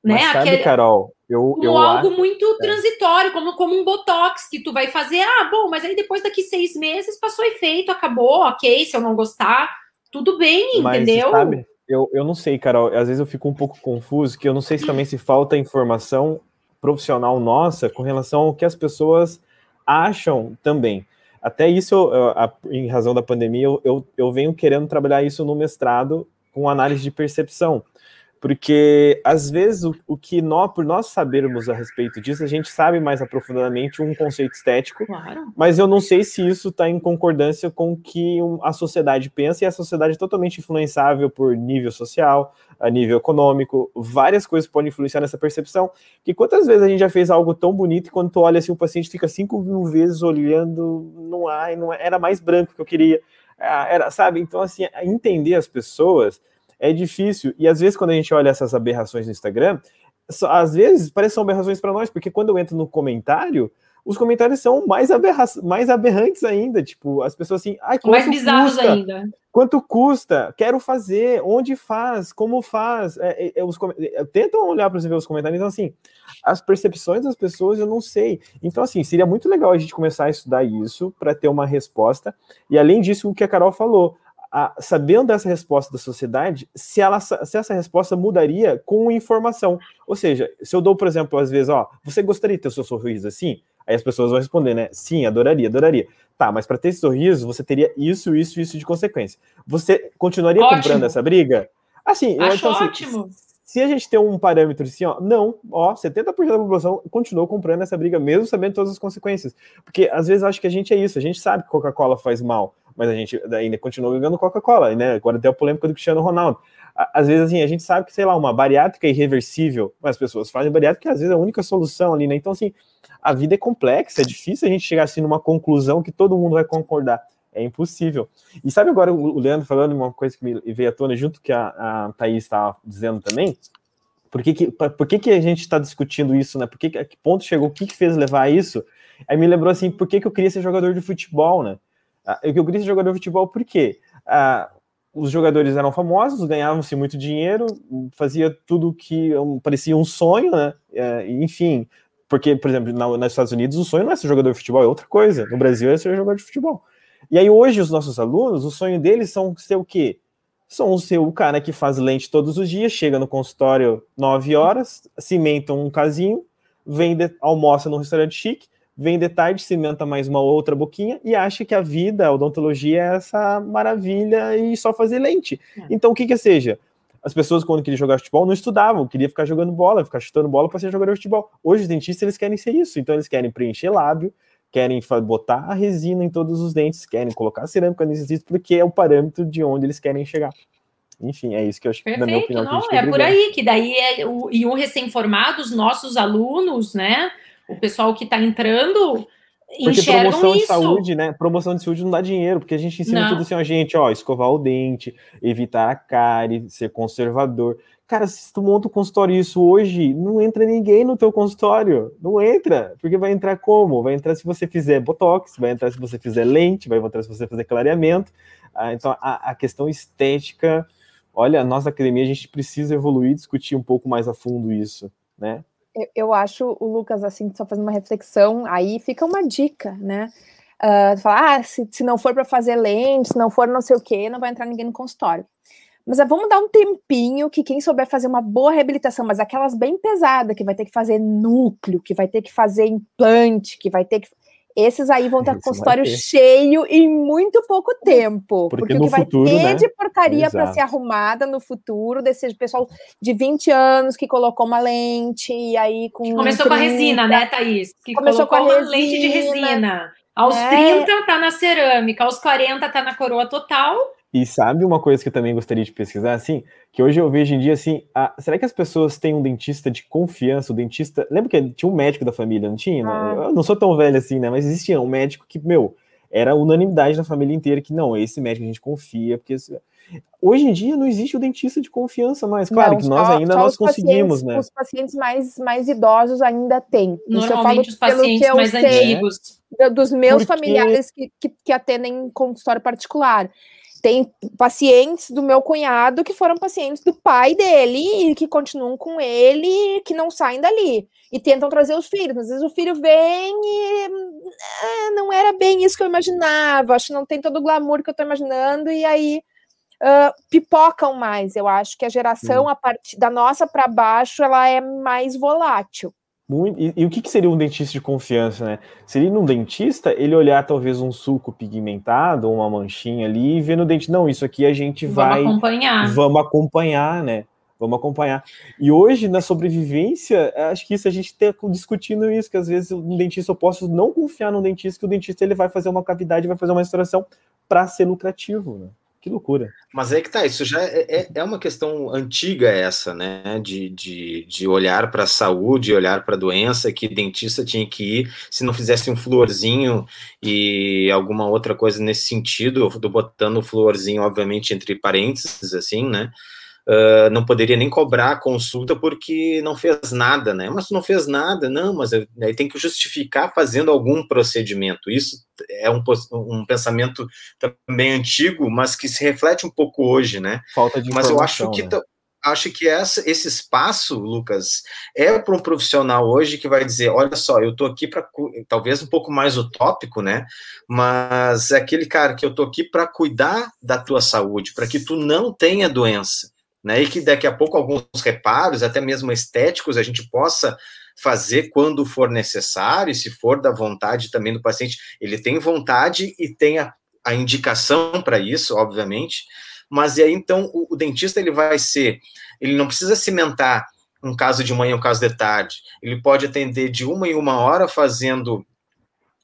Speaker 4: né? Mas sabe, aquele... Carol, eu,
Speaker 3: como
Speaker 4: eu
Speaker 3: algo acho... muito é. transitório, como, como um botox que tu vai fazer. Ah, bom, mas aí depois daqui seis meses passou efeito, acabou, ok. Se eu não gostar, tudo bem, mas, entendeu?
Speaker 4: Sabe, eu, eu não sei, Carol. Às vezes eu fico um pouco confuso, que eu não sei se também se falta informação profissional nossa com relação ao que as pessoas acham também. Até isso, eu, em razão da pandemia, eu, eu, eu venho querendo trabalhar isso no mestrado com análise de percepção porque às vezes o, o, que nós, por nós sabermos a respeito disso, a gente sabe mais aprofundadamente um conceito estético, claro. mas eu não sei se isso está em concordância com o que a sociedade pensa, e a sociedade é totalmente influenciável por nível social, a nível econômico, várias coisas podem influenciar nessa percepção, que quantas vezes a gente já fez algo tão bonito e quando tu olha assim, o paciente fica cinco mil vezes olhando, não há, não é, era mais branco que eu queria, ah, era, sabe? Então, assim, entender as pessoas é difícil. E às vezes, quando a gente olha essas aberrações no Instagram, às vezes parecem aberrações para nós, porque quando eu entro no comentário, os comentários são mais, aberra mais aberrantes ainda. Tipo, as pessoas assim, ai, quanto mais bizarros custa? ainda. Quanto custa? Quero fazer, onde faz, como faz? É, é, é os, é, tentam olhar para você ver os comentários, então assim, as percepções das pessoas eu não sei. Então, assim, seria muito legal a gente começar a estudar isso para ter uma resposta. E além disso, o que a Carol falou, a, sabendo dessa resposta da sociedade, se, ela, se essa resposta mudaria com informação. Ou seja, se eu dou, por exemplo, às vezes, ó, você gostaria de ter o seu sorriso assim? Aí as pessoas vão responder, né? Sim, adoraria, adoraria. Tá, mas para ter esse sorriso, você teria isso, isso, isso de consequência. Você continuaria ótimo. comprando essa briga? Assim, eu acho assim, ótimo. Se a gente tem um parâmetro assim, ó, não, ó, 70% da população continuou comprando essa briga, mesmo sabendo todas as consequências. Porque às vezes acho que a gente é isso, a gente sabe que Coca-Cola faz mal, mas a gente ainda continua bebendo Coca-Cola, né? Agora tem a polêmica do Cristiano Ronaldo. Às vezes, assim, a gente sabe que, sei lá, uma bariátrica é irreversível, mas as pessoas fazem bariátrica, que às vezes é a única solução ali, né? Então, assim, a vida é complexa, é difícil a gente chegar assim numa conclusão que todo mundo vai concordar. É impossível. E sabe agora o Leandro falando uma coisa que me veio à tona junto que a, a Thaís estava dizendo também? Por que, que, por que, que a gente está discutindo isso, né? Por que, a que ponto chegou? O que, que fez levar a isso? Aí me lembrou assim, por que, que eu queria ser jogador de futebol, né? Ah, eu ser jogador de futebol por quê? Ah, os jogadores eram famosos, ganhavam-se muito dinheiro, fazia tudo que parecia um sonho, né? É, enfim, porque, por exemplo, na, nos Estados Unidos o sonho não é ser jogador de futebol, é outra coisa. No Brasil é ser jogador de futebol. E aí hoje os nossos alunos, o sonho deles são ser o quê? São ser o cara que faz lente todos os dias, chega no consultório 9 horas, cimenta um casinho, vende, almoça num restaurante chique, vem de tarde, cimenta mais uma outra boquinha e acha que a vida, a odontologia é essa maravilha e só fazer lente. É. Então, o que que seja? As pessoas, quando queriam jogar futebol, não estudavam, queriam ficar jogando bola, ficar chutando bola para ser jogador de futebol. Hoje, os dentistas, eles querem ser isso. Então, eles querem preencher lábio, querem botar a resina em todos os dentes, querem colocar cerâmica nesses dentes, porque é o parâmetro de onde eles querem chegar. Enfim, é isso que eu acho que,
Speaker 3: na minha opinião, não, é por aí, que daí é o, e o recém-formado, os nossos alunos, né? O pessoal que está entrando porque promoção
Speaker 4: isso. de saúde, né? Promoção de saúde não dá dinheiro, porque a gente ensina não. tudo assim, a gente, ó, escovar o dente, evitar a cárie, ser conservador. Cara, se tu monta um consultório isso hoje, não entra ninguém no teu consultório. Não entra. Porque vai entrar como? Vai entrar se você fizer botox, vai entrar se você fizer lente, vai entrar se você fizer clareamento. Ah, então, a, a, questão estética, olha, a nossa academia, a gente precisa evoluir, discutir um pouco mais a fundo isso, né?
Speaker 2: Eu, eu acho, o Lucas, assim, só fazendo uma reflexão, aí fica uma dica, né? Uh, falar, ah, se, se não for para fazer lente, se não for não sei o quê, não vai entrar ninguém no consultório. Mas ah, vamos dar um tempinho que quem souber fazer uma boa reabilitação, mas aquelas bem pesadas, que vai ter que fazer núcleo, que vai ter que fazer implante, que vai ter que. Esses aí vão ter Esse consultório cheio em muito pouco tempo. Porque, porque o que vai futuro, ter né? de porcaria para ser arrumada no futuro, desse pessoal de 20 anos que colocou uma lente, e aí com. Que
Speaker 3: começou 30, com a resina, né, Thaís? Que começou com a resina, lente de resina. Aos é... 30 tá na cerâmica, aos 40 tá na coroa total
Speaker 4: e sabe uma coisa que eu também gostaria de pesquisar, assim, que hoje eu vejo em dia, assim, a, será que as pessoas têm um dentista de confiança? O dentista, lembra que tinha um médico da família, não tinha? Né? Ah. Eu não sou tão velho assim, né? Mas existia um médico que, meu, era unanimidade na família inteira que não, esse médico a gente confia, porque hoje em dia não existe o dentista de confiança mais. Claro não, que nós ainda nós conseguimos, né?
Speaker 2: Os pacientes mais, mais idosos ainda têm.
Speaker 3: Normalmente os pacientes mais antigos.
Speaker 2: Dos meus porque... familiares que, que, que atendem em consultório particular tem pacientes do meu cunhado que foram pacientes do pai dele e que continuam com ele, que não saem dali e tentam trazer os filhos. Às vezes o filho vem e é, não era bem isso que eu imaginava, acho que não tem todo o glamour que eu estou imaginando, e aí uh, pipocam mais. Eu acho que a geração hum. a partir da nossa para baixo ela é mais volátil.
Speaker 4: Muito, e, e, o que, que, seria um dentista de confiança, né? Seria um dentista ele olhar talvez um suco pigmentado, uma manchinha ali, e ver no dente, não, isso aqui a gente vamos vai.
Speaker 3: Vamos acompanhar.
Speaker 4: Vamos acompanhar, né? Vamos acompanhar. E hoje, na sobrevivência, acho que isso a gente está discutindo isso, que às vezes um dentista eu posso não confiar no dentista, que o dentista ele vai fazer uma cavidade, vai fazer uma restauração para ser lucrativo, né? Que loucura.
Speaker 1: Mas é que tá, isso já é, é, é uma questão antiga essa, né? De, de, de olhar para a saúde, olhar para a doença, que dentista tinha que ir, se não fizesse um florzinho e alguma outra coisa nesse sentido, eu tô botando o florzinho, obviamente, entre parênteses, assim, né? Uh, não poderia nem cobrar a consulta porque não fez nada, né? Mas não fez nada, não, mas aí tem que justificar fazendo algum procedimento. Isso é um, um pensamento também antigo, mas que se reflete um pouco hoje, né?
Speaker 4: Falta de
Speaker 1: Mas eu acho que né? acho que essa, esse espaço, Lucas, é para um profissional hoje que vai dizer: olha só, eu estou aqui para, talvez um pouco mais utópico, né? Mas é aquele cara que eu estou aqui para cuidar da tua saúde, para que tu não tenha doença né? E que daqui a pouco alguns reparos, até mesmo estéticos, a gente possa fazer quando for necessário, se for da vontade também do paciente, ele tem vontade e tem a, a indicação para isso, obviamente, mas e aí então o, o, dentista ele vai ser, ele não precisa cimentar um caso de manhã, um caso de tarde, ele pode atender de uma em uma hora fazendo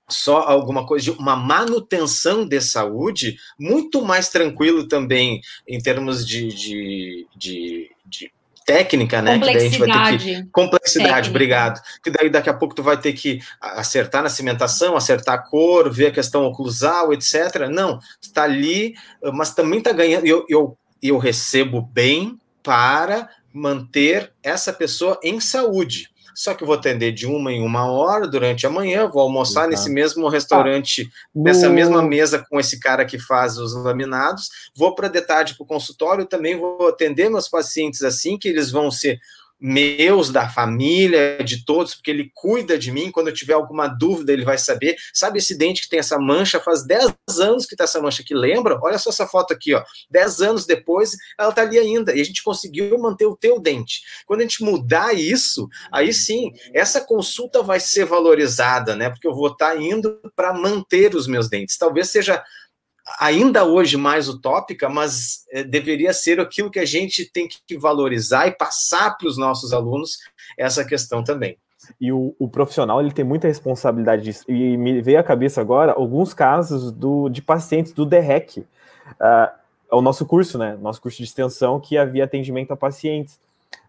Speaker 1: só alguma coisa de uma manutenção de saúde, muito mais tranquilo também em termos de, de, de, de técnica, né?
Speaker 3: Que daí a gente vai ter que.
Speaker 1: Complexidade, técnica. obrigado. Que daí daqui a pouco tu vai ter que acertar na cimentação, acertar a cor, ver a questão oclusal, etc. Não, está ali, mas também está ganhando. Eu, eu, eu recebo bem para manter essa pessoa em saúde. Só que eu vou atender de uma em uma hora durante a manhã, vou almoçar Exato. nesse mesmo restaurante, ah, nessa no... mesma mesa com esse cara que faz os laminados, vou para de tarde para o consultório, também vou atender meus pacientes assim, que eles vão ser meus, da família, de todos, porque ele cuida de mim. Quando eu tiver alguma dúvida, ele vai saber. Sabe esse dente que tem essa mancha? Faz 10 anos que tá essa mancha aqui. Lembra? Olha só essa foto aqui, ó. 10 anos depois, ela tá ali ainda. E a gente conseguiu manter o teu dente. Quando a gente mudar isso, aí sim, essa consulta vai ser valorizada, né? Porque eu vou estar tá indo para manter os meus dentes. Talvez seja ainda hoje mais utópica, mas é, deveria ser aquilo que a gente tem que valorizar e passar para os nossos alunos essa questão também.
Speaker 4: E o, o, profissional ele tem muita responsabilidade disso. E me veio à cabeça agora alguns casos do, de pacientes do DREC, uh, é o nosso curso, né? Nosso curso de extensão que havia atendimento a pacientes.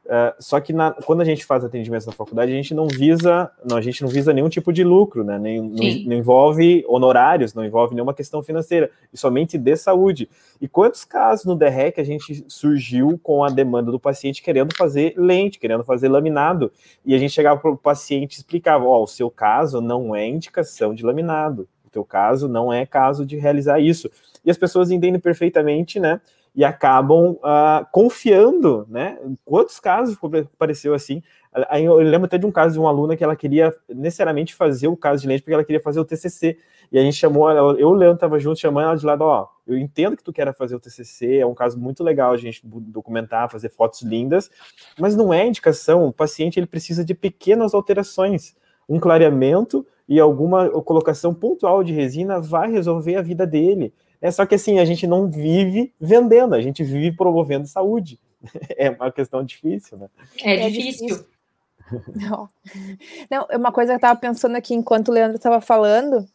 Speaker 4: Uh, só que na, quando a gente faz atendimento na faculdade, a gente não visa, não, a gente não visa nenhum tipo de lucro, né? Nem, não, não, envolve honorários, não envolve nenhuma questão financeira, e somente de saúde. E quantos casos no DREC a gente surgiu com a demanda do paciente querendo fazer lente, querendo fazer laminado, e a gente chegava para o paciente e explicava: ó, oh, o seu caso não é indicação de laminado, o teu caso não é caso de realizar isso. E as pessoas entendem perfeitamente, né? E acabam uh, confiando, né? Quantos casos apareceu assim? Eu lembro até de um caso de uma aluna que ela queria necessariamente fazer o caso de lente porque ela queria fazer o TCC. E a gente chamou ela, eu e o Leandro estava junto, chamando ela de lado, ó, eu entendo que tu quer fazer o TCC, é um caso muito legal a gente documentar, fazer fotos lindas, mas não é indicação, o paciente ele precisa de pequenas alterações, um clareamento e alguma colocação pontual de resina vai resolver a vida dele. É só que assim, a gente não vive vendendo, a gente vive promovendo saúde. (laughs) É uma questão difícil, né?
Speaker 3: É, é difícil. (laughs)
Speaker 2: Não. não, uma coisa que eu estava pensando aqui enquanto o Leandro estava falando,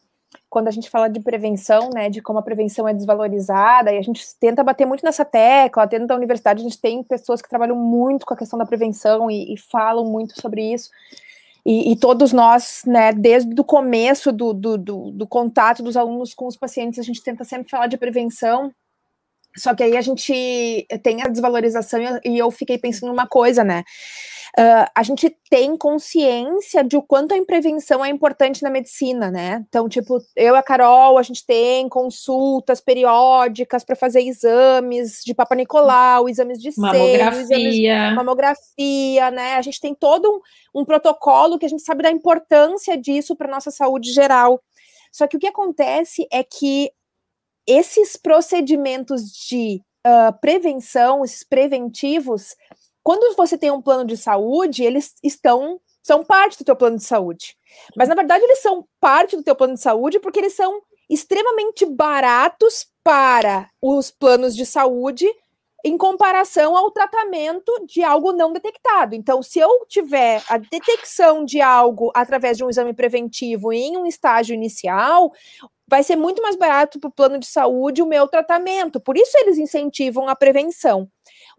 Speaker 2: quando a gente fala de prevenção, né, de como a prevenção é desvalorizada, e a gente tenta bater muito nessa tecla, dentro da universidade a gente tem pessoas que trabalham muito com a questão da prevenção e, e falam muito sobre isso. E, e, todos nós, né, desde o começo do, do, do, do, contato dos alunos com os pacientes, a gente tenta sempre falar de prevenção. Só que aí a gente tem a desvalorização e eu fiquei pensando numa coisa, né? Uh, a gente tem consciência de o quanto a prevenção é importante na medicina, né? Então, tipo, eu e a Carol, a gente tem consultas periódicas para fazer exames de Papa Nicolau, exames de
Speaker 3: mamografia.
Speaker 2: exames de mamografia, né? A gente tem todo um, um protocolo que a gente sabe da importância disso para nossa saúde geral. Só que o que acontece é que esses procedimentos de uh, prevenção, esses preventivos, quando você tem um plano de saúde, eles estão são parte do teu plano de saúde. Mas na verdade eles são parte do teu plano de saúde porque eles são extremamente baratos para os planos de saúde em comparação ao tratamento de algo não detectado. Então, se eu tiver a detecção de algo através de um exame preventivo em um estágio inicial, vai ser muito mais barato para o plano de saúde o meu tratamento. Por isso eles incentivam a prevenção.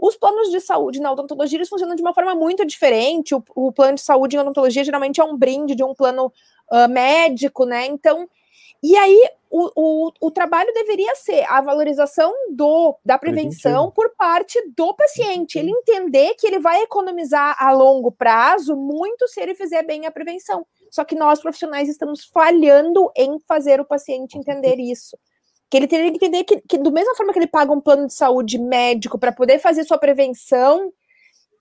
Speaker 2: Os planos de saúde na odontologia eles funcionam de uma forma muito diferente. O, o plano de saúde em odontologia geralmente é um brinde de um plano uh, médico, né? Então, e aí o, o, o, trabalho deveria ser a valorização do, da prevenção por parte do paciente. Ele entender que ele vai economizar a longo prazo muito se ele fizer bem a prevenção. Só que nós, profissionais, estamos falhando em fazer o paciente entender isso que ele teria que entender que, que, do mesma forma que ele paga um plano de saúde médico para poder fazer sua prevenção,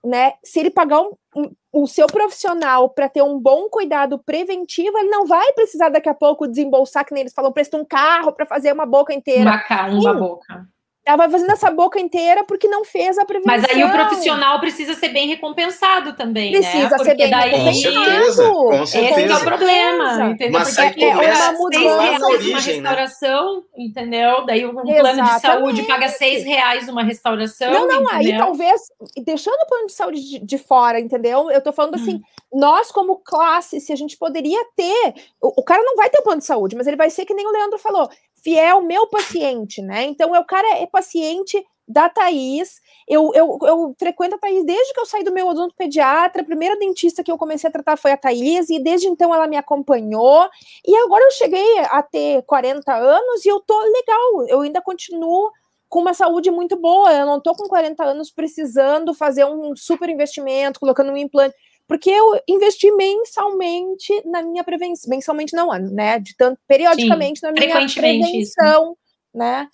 Speaker 2: né? Se ele pagar um, um, o seu profissional para ter um bom cuidado preventivo, ele não vai precisar daqui a pouco desembolsar, que nem eles falam, presta um carro para fazer uma boca inteira.
Speaker 3: Uma, uma boca.
Speaker 2: Ela vai fazendo essa boca inteira porque não fez a prevenção.
Speaker 3: Mas aí o profissional precisa ser bem recompensado também,
Speaker 2: precisa
Speaker 3: né?
Speaker 2: Precisa ser bem
Speaker 1: daí... recompensado. Com certeza, com certeza.
Speaker 3: Esse é o problema, entendeu?
Speaker 1: Mas porque
Speaker 3: é
Speaker 1: uma
Speaker 3: mudança origem, uma né? restauração, né? entendeu? Daí um Exatamente. plano de saúde paga seis reais uma restauração,
Speaker 2: Não, não,
Speaker 3: entendeu?
Speaker 2: aí talvez, deixando o plano de saúde de, de fora, entendeu? Eu tô falando assim, hum. nós como classe, se a gente poderia ter, o, o cara não vai ter plano de saúde, mas ele vai ser que nem o Leandro falou, fiel meu paciente, né? Então, o cara é paciente da Thaís. Eu, eu, eu frequento a Thaís desde que eu saí do meu odonto pediatra. A primeira dentista que eu comecei a tratar foi a Thaís, e desde então ela me acompanhou. E agora eu cheguei a ter 40 anos e eu tô legal, eu ainda continuo com uma saúde muito boa. Eu não tô com 40 anos precisando fazer um super investimento, colocando um implante, porque eu investi mensalmente na minha prevenção, mensalmente não, né? De tanto periodicamente Sim, na minha prevenção, isso. né?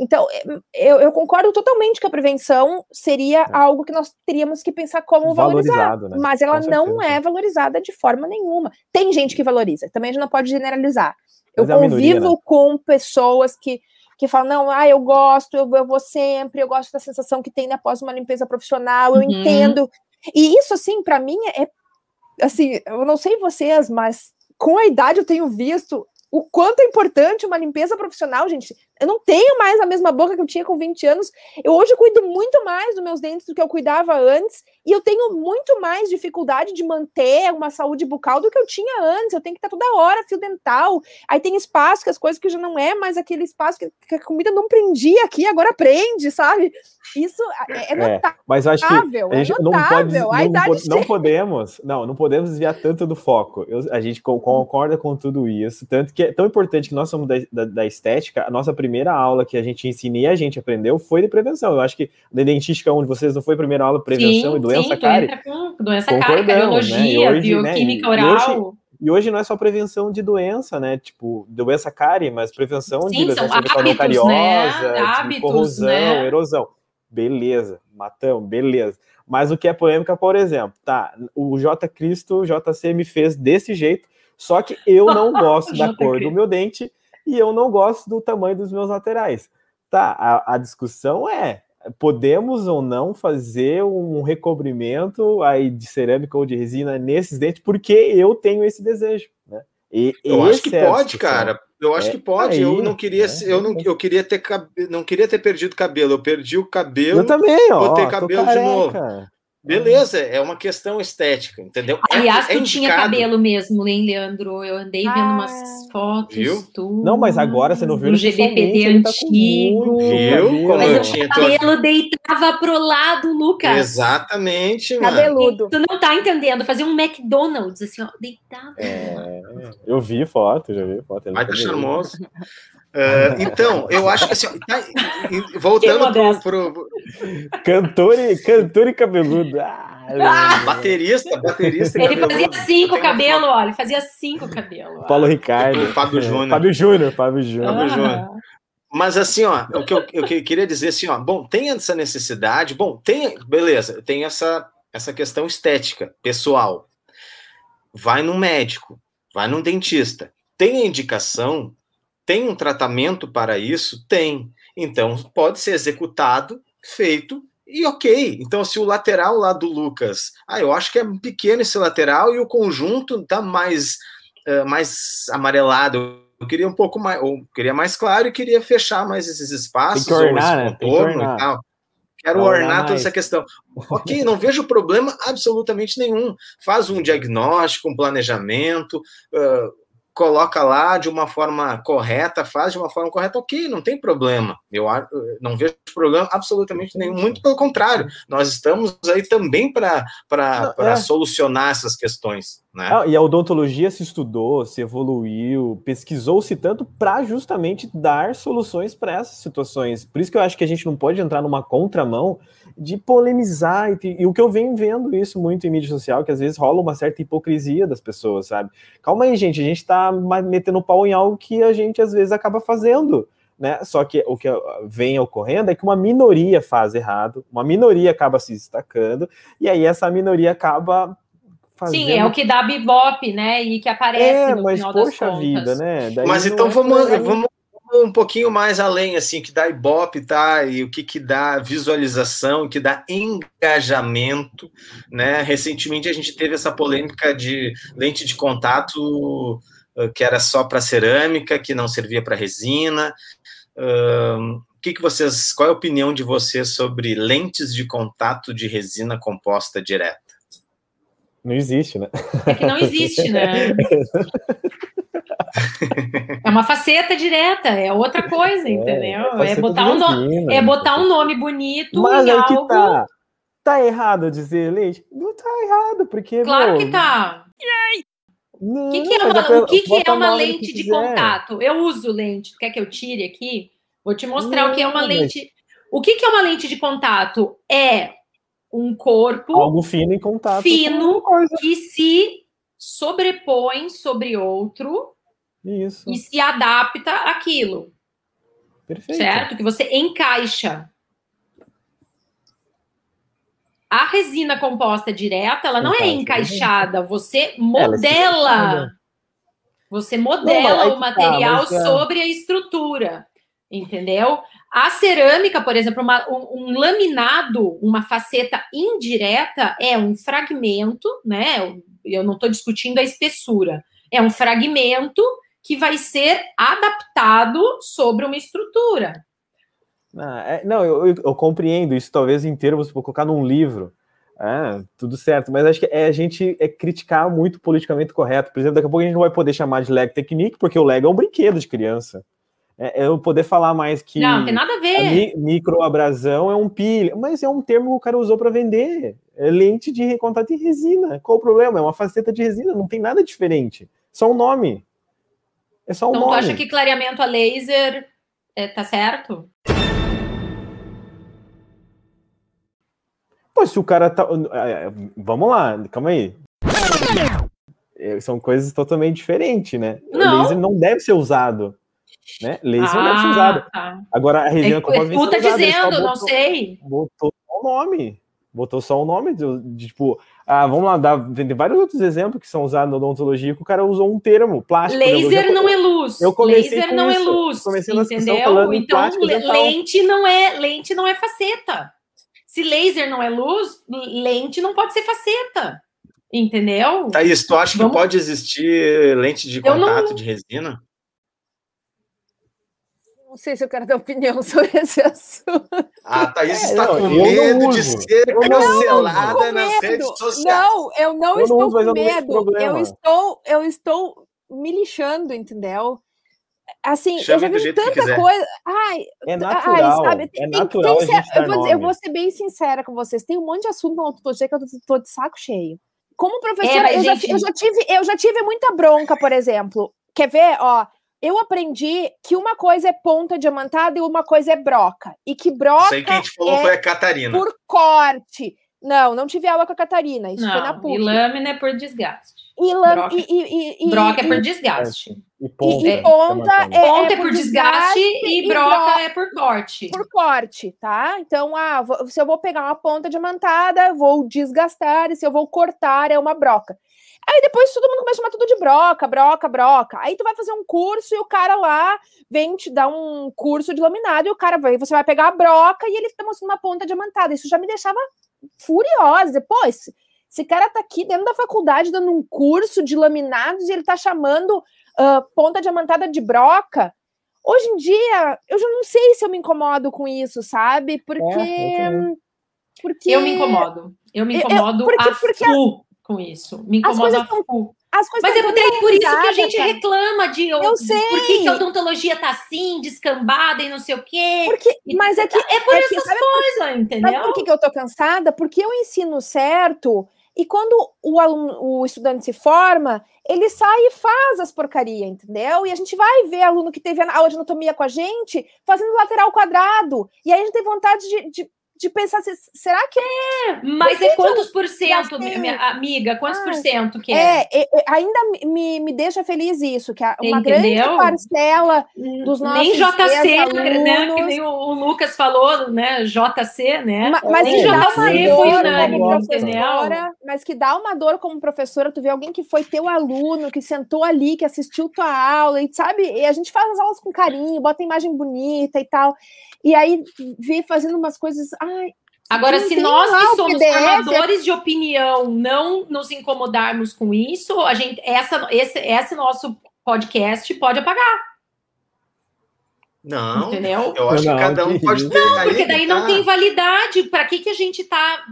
Speaker 2: Então, eu, eu, concordo totalmente que a prevenção seria é. algo que nós teríamos que pensar como valorizar, né? mas ela não é valorizada de forma nenhuma. Tem gente que valoriza, também a gente não pode generalizar. Eu mas convivo é minoria, né? com pessoas que, que falam, não, ah, eu gosto, eu, eu, vou sempre, eu gosto da sensação que tem após uma limpeza profissional, eu uhum. entendo. E isso, assim, para mim é, assim, eu não sei vocês, mas com a idade eu tenho visto o quanto é importante uma limpeza profissional, gente. Eu não tenho mais a mesma boca que eu tinha com 20 anos. Eu hoje cuido muito mais dos meus dentes do que eu cuidava antes. E eu tenho muito mais dificuldade de manter uma saúde bucal do que eu tinha antes. Eu tenho que estar toda hora fio dental. Aí tem espaço que as coisas que já não é mais aquele espaço que, que a comida não prendia aqui, agora prende, sabe? Isso é, é notável. É,
Speaker 4: mas acho que a gente é não pode, não, não, podemos, não, não podemos desviar tanto do foco. Eu, a gente concorda com tudo isso, tanto que é tão importante que nós somos da, da, da estética. A nossa primeira aula que a gente ensina e a gente aprendeu foi de prevenção. Eu acho que na dentística onde vocês não foi a primeira aula prevenção sim, e doença sim, cárie.
Speaker 3: Doença cárie, cardiologia, né? bioquímica né? oral.
Speaker 4: E hoje, e hoje não é só prevenção de doença, né? Tipo, doença cárie, mas prevenção Sim, de lesão
Speaker 3: cariosa, né?
Speaker 4: de corrosão, né? erosão. Beleza, matão, beleza. Mas o que é polêmica, por exemplo, tá? O J Cristo, JC me fez desse jeito, só que eu não (laughs) gosto da cor do meu dente e eu não gosto do tamanho dos meus laterais. Tá, a, a discussão é: podemos ou não fazer um recobrimento aí de cerâmica ou de resina nesses dentes, porque eu tenho esse desejo, né?
Speaker 1: E, eu acho que é pode, cara. Eu acho é, que pode. Aí, eu não queria, né? eu não, eu queria ter, não queria ter perdido cabelo. Eu perdi o cabelo.
Speaker 4: Eu também, ó.
Speaker 1: Botei cabelo de novo. Beleza, é uma questão estética, entendeu?
Speaker 3: É Aliás, é, tu tinha cabelo mesmo, hein, Leandro? Eu andei vendo ah, umas fotos. Viu? Tu...
Speaker 4: Não, mas agora você não viu
Speaker 3: no GBPD antigo.
Speaker 1: Tá viu? Como
Speaker 3: mas eu tinha o cabelo deitava pro lado, Lucas. Exatamente, mano. Cabeludo. Tu não tá entendendo, fazia um McDonald's, assim, ó, deitava.
Speaker 4: É, eu vi foto, já vi foto.
Speaker 1: Ai, tá charmoso. (laughs) Uh, então, eu acho que assim, tá, voltando pro, pro, (laughs)
Speaker 4: Cantor e, cantor e cabeludo. Ah,
Speaker 1: ah, baterista, baterista.
Speaker 3: Ele cabeludo. fazia cinco cabelo, olha, ele fazia cinco cabelo.
Speaker 4: Paulo Ricardo.
Speaker 1: Fábio Júnior.
Speaker 4: Fábio Júnior, Fábio Júnior. Fábio Júnior.
Speaker 1: Mas assim, ó, o que eu, eu queria dizer assim, ó, bom, tem essa necessidade, bom, tem, beleza, tem essa essa questão estética, pessoal. Vai no médico, vai num dentista. Tem a indicação tem um tratamento para isso? Tem. Então, pode ser executado, feito e ok. Então, se o lateral lá do Lucas, ah, eu acho que é pequeno esse lateral e o conjunto está mais, uh, mais amarelado. Eu queria um pouco mais, ou queria mais claro e queria fechar mais esses espaços,
Speaker 4: Tem que ornar, ou esse contorno
Speaker 1: né? e tal. Quero ornar toda essa questão. (laughs) Ok, não vejo problema absolutamente nenhum. Faz um diagnóstico, um planejamento, uh, coloca lá de uma forma correta, faz de uma forma correta, ok, não tem problema. Eu não vejo problema absolutamente nenhum, muito pelo contrário, nós estamos aí também para é. solucionar essas questões. Né?
Speaker 4: Ah, e a odontologia se estudou, se evoluiu, pesquisou-se tanto para justamente dar soluções para essas situações. Por isso que eu acho que a gente não pode entrar numa contramão de polemizar, e, e, o que eu venho vendo isso muito em mídia social, que às vezes rola uma certa hipocrisia das pessoas, sabe? Calma aí, gente, a gente tá metendo pau em algo que a gente às vezes acaba fazendo, né? Só que o que vem ocorrendo é que uma minoria faz errado, uma minoria acaba se destacando, e aí essa minoria acaba
Speaker 3: Fazendo... Sim, é o que dá bibop, né? E que aparece é, no
Speaker 4: mas
Speaker 3: final
Speaker 4: poxa
Speaker 3: das contas.
Speaker 4: vida, né?
Speaker 1: Daí mas então é vamos, vamos um pouquinho mais além, assim, que dá ibope, tá? E o que, que dá visualização, que dá engajamento, né? Recentemente a gente teve essa polêmica de lente de contato que era só para cerâmica, que não servia para resina. Uh, que, que vocês, qual é a opinião de vocês sobre lentes de contato de resina composta direta?
Speaker 4: Não existe, né?
Speaker 3: É que não existe, né? (laughs) É uma faceta direta, é outra coisa, é, entendeu? É, é botar, um nome, é botar um nome bonito
Speaker 4: Mas
Speaker 3: em
Speaker 4: é
Speaker 3: algo...
Speaker 4: que tá. Tá errado dizer leite? Não tá errado, porque.
Speaker 3: Claro
Speaker 4: meu,
Speaker 3: que tá. O que, que é uma, o que, que é uma lente de contato? Eu uso lente. Quer que eu tire aqui? Vou te mostrar não, o que é uma lente. O que, que é uma lente de contato? É um corpo
Speaker 4: Algo fino em contato.
Speaker 3: fino que se sobrepõe sobre outro
Speaker 4: Isso.
Speaker 3: e se adapta àquilo,
Speaker 4: Perfeito.
Speaker 3: certo? Que você encaixa. A resina composta direta, ela não é
Speaker 4: Encaixa,
Speaker 3: encaixada, você
Speaker 4: é
Speaker 3: modela. Você
Speaker 4: Não,
Speaker 3: modela
Speaker 4: aí
Speaker 3: o
Speaker 4: que tá,
Speaker 3: material
Speaker 4: mas é-
Speaker 3: sobre a estrutura, entendeu? A cerâmica, por exemplo, uma- um, um laminado, uma faceta indireta, é um fragmento, né? Eu não estou discutindo a espessura, é um fragmento que vai ser adaptado sobre uma estrutura.
Speaker 4: Ah, é- não, eu, eu- eu compreendo isso, talvez inteiro você for colocar num livro. Ah, tudo certo, mas acho que é a gente é criticar muito politicamente correto. Por exemplo, daqui a pouco a gente não vai poder chamar de Lego Technique, porque o Lego é um brinquedo de criança. É, é eu poder falar mais que
Speaker 3: Não, tem nada a
Speaker 4: a
Speaker 3: ver.
Speaker 4: mi- microabrasão é um pilha, mas é um termo que o cara usou para vender. É lente de contato em resina. Qual o problema? É uma faceta de resina, não tem nada diferente. Só um nome. É só um
Speaker 3: Então, tu
Speaker 4: nome.
Speaker 3: acha que clareamento a laser é, tá certo?
Speaker 4: Pô, se o cara tá. é, Vamos lá, calma aí. É, São coisas totalmente diferentes, né?
Speaker 3: Não.
Speaker 4: O laser não deve ser usado. Né? Laser não deve ser usado.
Speaker 3: tá.
Speaker 4: Agora, a resina
Speaker 3: É,
Speaker 4: composta
Speaker 3: tu tá dizendo, não
Speaker 4: botou-
Speaker 3: sei.
Speaker 4: Botou só o nome. Botou só o nome de, de, tipo. Ah, vamos lá, dar, tem vários outros exemplos que são usados na odontologia que o cara usou um termo, plástico. né?
Speaker 3: Laser não é luz.
Speaker 4: eu comecei
Speaker 3: Laser
Speaker 4: com
Speaker 3: não é
Speaker 4: isso.
Speaker 3: luz.
Speaker 4: Comecei
Speaker 3: entendeu?
Speaker 4: falando
Speaker 3: Então,
Speaker 4: plástico
Speaker 3: lente não é lente não é faceta. Se laser não é luz, lente não pode ser faceta. Entendeu?
Speaker 1: Thaís, tu acha que
Speaker 3: Vamos-
Speaker 1: pode existir lente de
Speaker 3: Eu não-
Speaker 1: contato de resina?
Speaker 2: Não sei se eu quero dar opinião (laughs) sobre esse assunto.
Speaker 1: A Thaís
Speaker 4: É,
Speaker 1: está
Speaker 4: não,
Speaker 1: com
Speaker 4: eu
Speaker 1: medo de ser
Speaker 4: Eu não
Speaker 1: cancelada nas redes sociais.
Speaker 2: Não, eu não
Speaker 4: Eu não
Speaker 2: estou
Speaker 4: uso,
Speaker 2: com
Speaker 4: eu
Speaker 2: medo.
Speaker 4: problema.
Speaker 2: Eu estou, eu estou me lixando, entendeu? Assim,
Speaker 1: Chame
Speaker 2: eu já vi tanta coisa. Ai,
Speaker 4: É
Speaker 2: ai,
Speaker 4: natural.
Speaker 2: sabe?
Speaker 4: é
Speaker 2: tem-
Speaker 4: natural
Speaker 2: tem
Speaker 4: a gente
Speaker 2: cer-
Speaker 4: dar
Speaker 2: eu, vou, dizer- eu vou ser bem sincera com vocês. Tem um monte de assunto na odontologia que eu tô, tô de saco cheio. Como professora,
Speaker 3: mas,
Speaker 2: eu, já,
Speaker 3: gente-
Speaker 2: eu, já tive, eu já tive muita bronca, por exemplo. Quer ver? Ó, eu aprendi que uma coisa é ponta diamantada e uma coisa é broca. E que broca
Speaker 1: Sei quem te falou
Speaker 2: é
Speaker 1: foi a Catarina.
Speaker 2: por corte. Não, não tive aula com a Catarina. Isso foi na
Speaker 3: Não,
Speaker 2: PUC.
Speaker 3: e lâmina é por desgaste.
Speaker 2: E, lam-
Speaker 3: broca-
Speaker 2: e, e, e,
Speaker 3: Broca é por desgaste.
Speaker 4: E ponta.
Speaker 2: e
Speaker 3: É.
Speaker 2: ponta é,
Speaker 3: Ponta
Speaker 2: é
Speaker 3: é por desgaste e
Speaker 2: e
Speaker 3: broca
Speaker 2: bro-
Speaker 3: é por corte.
Speaker 2: por corte, tá? Então, ah, se eu vou pegar uma ponta diamantada, vou desgastar, e se eu vou cortar, é uma broca. Aí depois todo mundo começa a chamar tudo de broca, broca, broca. Aí tu vai fazer um curso e o cara lá vem te dar um curso de laminado e o cara vai, você vai pegar a broca e ele tá mostrando uma ponta diamantada. Isso já me deixava furiosa. Pô, esse, cara tá aqui dentro da faculdade dando um curso de laminados e ele tá chamando ah, ponta diamantada de broca. Hoje em dia, eu já não sei se eu me incomodo com isso, sabe? Porque.
Speaker 4: É, eu
Speaker 2: porque
Speaker 3: Eu me incomodo. Eu me
Speaker 2: Eu- eu-
Speaker 3: incomodo
Speaker 2: porque-
Speaker 3: a
Speaker 2: porque
Speaker 3: full com isso. Me
Speaker 2: as
Speaker 3: incomodo a
Speaker 2: coisas são
Speaker 3: full.
Speaker 2: as coisas
Speaker 3: Mas é por, por isso que a gente
Speaker 2: cara.
Speaker 3: reclama de
Speaker 2: Eu
Speaker 3: por que, que
Speaker 2: sei.
Speaker 3: a odontologia tá assim, descambada e não sei o quê.
Speaker 2: Porque, mas é que.
Speaker 3: É por
Speaker 2: é
Speaker 3: essas coisas, entendeu?
Speaker 2: por que, que eu tô cansada? Porque eu ensino certo e quando o, aluno, o estudante se forma, ele sai e faz as porcaria, entendeu? E a gente vai ver aluno que teve aula de anatomia com a gente fazendo lateral quadrado. E aí a gente tem vontade de, de, de pensar, se- será que
Speaker 3: Mas é quantos por cento,
Speaker 2: assim,
Speaker 3: minha, minha amiga? Quantos
Speaker 2: ah,
Speaker 3: por cento que é?
Speaker 2: é? é, é, ainda me, me deixa feliz isso, que a- uma grande
Speaker 3: Entendeu?
Speaker 2: parcela dos
Speaker 3: nem
Speaker 2: nossos
Speaker 3: JC, né? Que nem o, o Lucas falou, né? JC, né?
Speaker 2: Ma- Mas
Speaker 3: Nem
Speaker 2: que dá
Speaker 3: JC
Speaker 2: uma
Speaker 3: foi
Speaker 2: dor
Speaker 3: unânime,
Speaker 2: como
Speaker 3: entendeu?
Speaker 2: professora, mas que dá uma dor como professora, tu vê alguém que foi teu aluno, que sentou ali, que assistiu tua aula, e sabe, e a gente faz as aulas com carinho, bota imagem bonita e tal, e aí vi fazendo umas coisas, ai,
Speaker 3: Agora,
Speaker 2: Não
Speaker 3: se
Speaker 2: tem
Speaker 3: nós que
Speaker 2: o
Speaker 3: somos
Speaker 2: PDF,
Speaker 3: formadores de opinião não nos incomodarmos com isso, a gente, essa, esse, esse nosso podcast pode apagar,
Speaker 1: Não,
Speaker 3: entendeu?
Speaker 1: eu acho
Speaker 4: Não,
Speaker 1: que cada um
Speaker 4: que
Speaker 1: pode
Speaker 4: isso.
Speaker 1: ter.
Speaker 3: Porque
Speaker 1: aí
Speaker 3: daí não
Speaker 1: tá.
Speaker 3: tem validade. Para que, que a gente está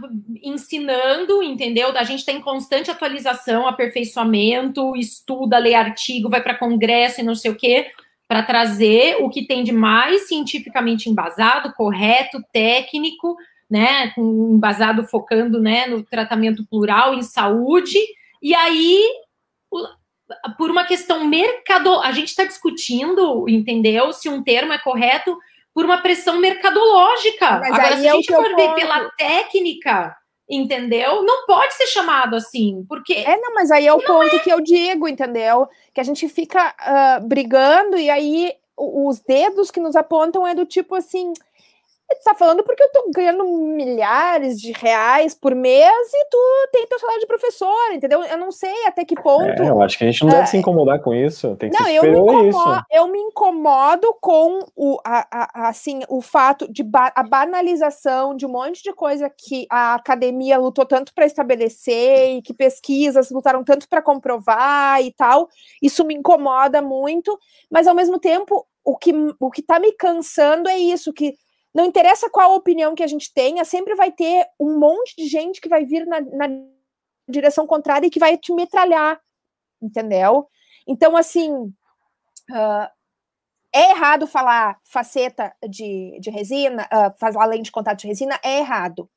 Speaker 3: ensinando, entendeu? A gente está em constante atualização, aperfeiçoamento, estuda, lê artigo, vai para congresso e não sei o quê, para trazer o que tem de mais cientificamente embasado, correto, técnico, né? Com embasado focando né, no tratamento plural em saúde. E aí, por uma questão mercado, a gente está discutindo, entendeu? Se um termo é correto por uma pressão mercadológica.
Speaker 2: Mas
Speaker 3: Agora, se
Speaker 2: é
Speaker 3: a
Speaker 2: o
Speaker 3: gente
Speaker 2: eu
Speaker 3: for ver pela técnica, entendeu? Não pode ser chamado assim, porque
Speaker 2: É, não, mas aí é o ponto que eu digo, entendeu? Que a gente fica ah, brigando e aí os dedos que nos apontam é do tipo assim. Tu tá falando porque eu tô ganhando milhares de reais por mês e tu tem teu salário de professor, entendeu? Eu não sei até que ponto.
Speaker 4: É, eu acho que a gente não deve
Speaker 2: É.
Speaker 4: se incomodar com isso. Tem que
Speaker 2: Não, eu me, incomodo,
Speaker 4: isso.
Speaker 2: eu me incomodo com o, a, a- assim, o fato de ba- a banalização de um monte de coisa que a academia lutou tanto para estabelecer e que pesquisas lutaram tanto para comprovar e tal. Isso me incomoda muito, mas ao mesmo tempo o que o que está me cansando é isso que não interessa qual opinião que a gente tenha, sempre vai ter um monte de gente que vai vir na, na direção contrária e que vai te metralhar, entendeu? Então, assim, ah, é errado falar faceta de, de resina, ah, falar lente de contato de resina, é errado.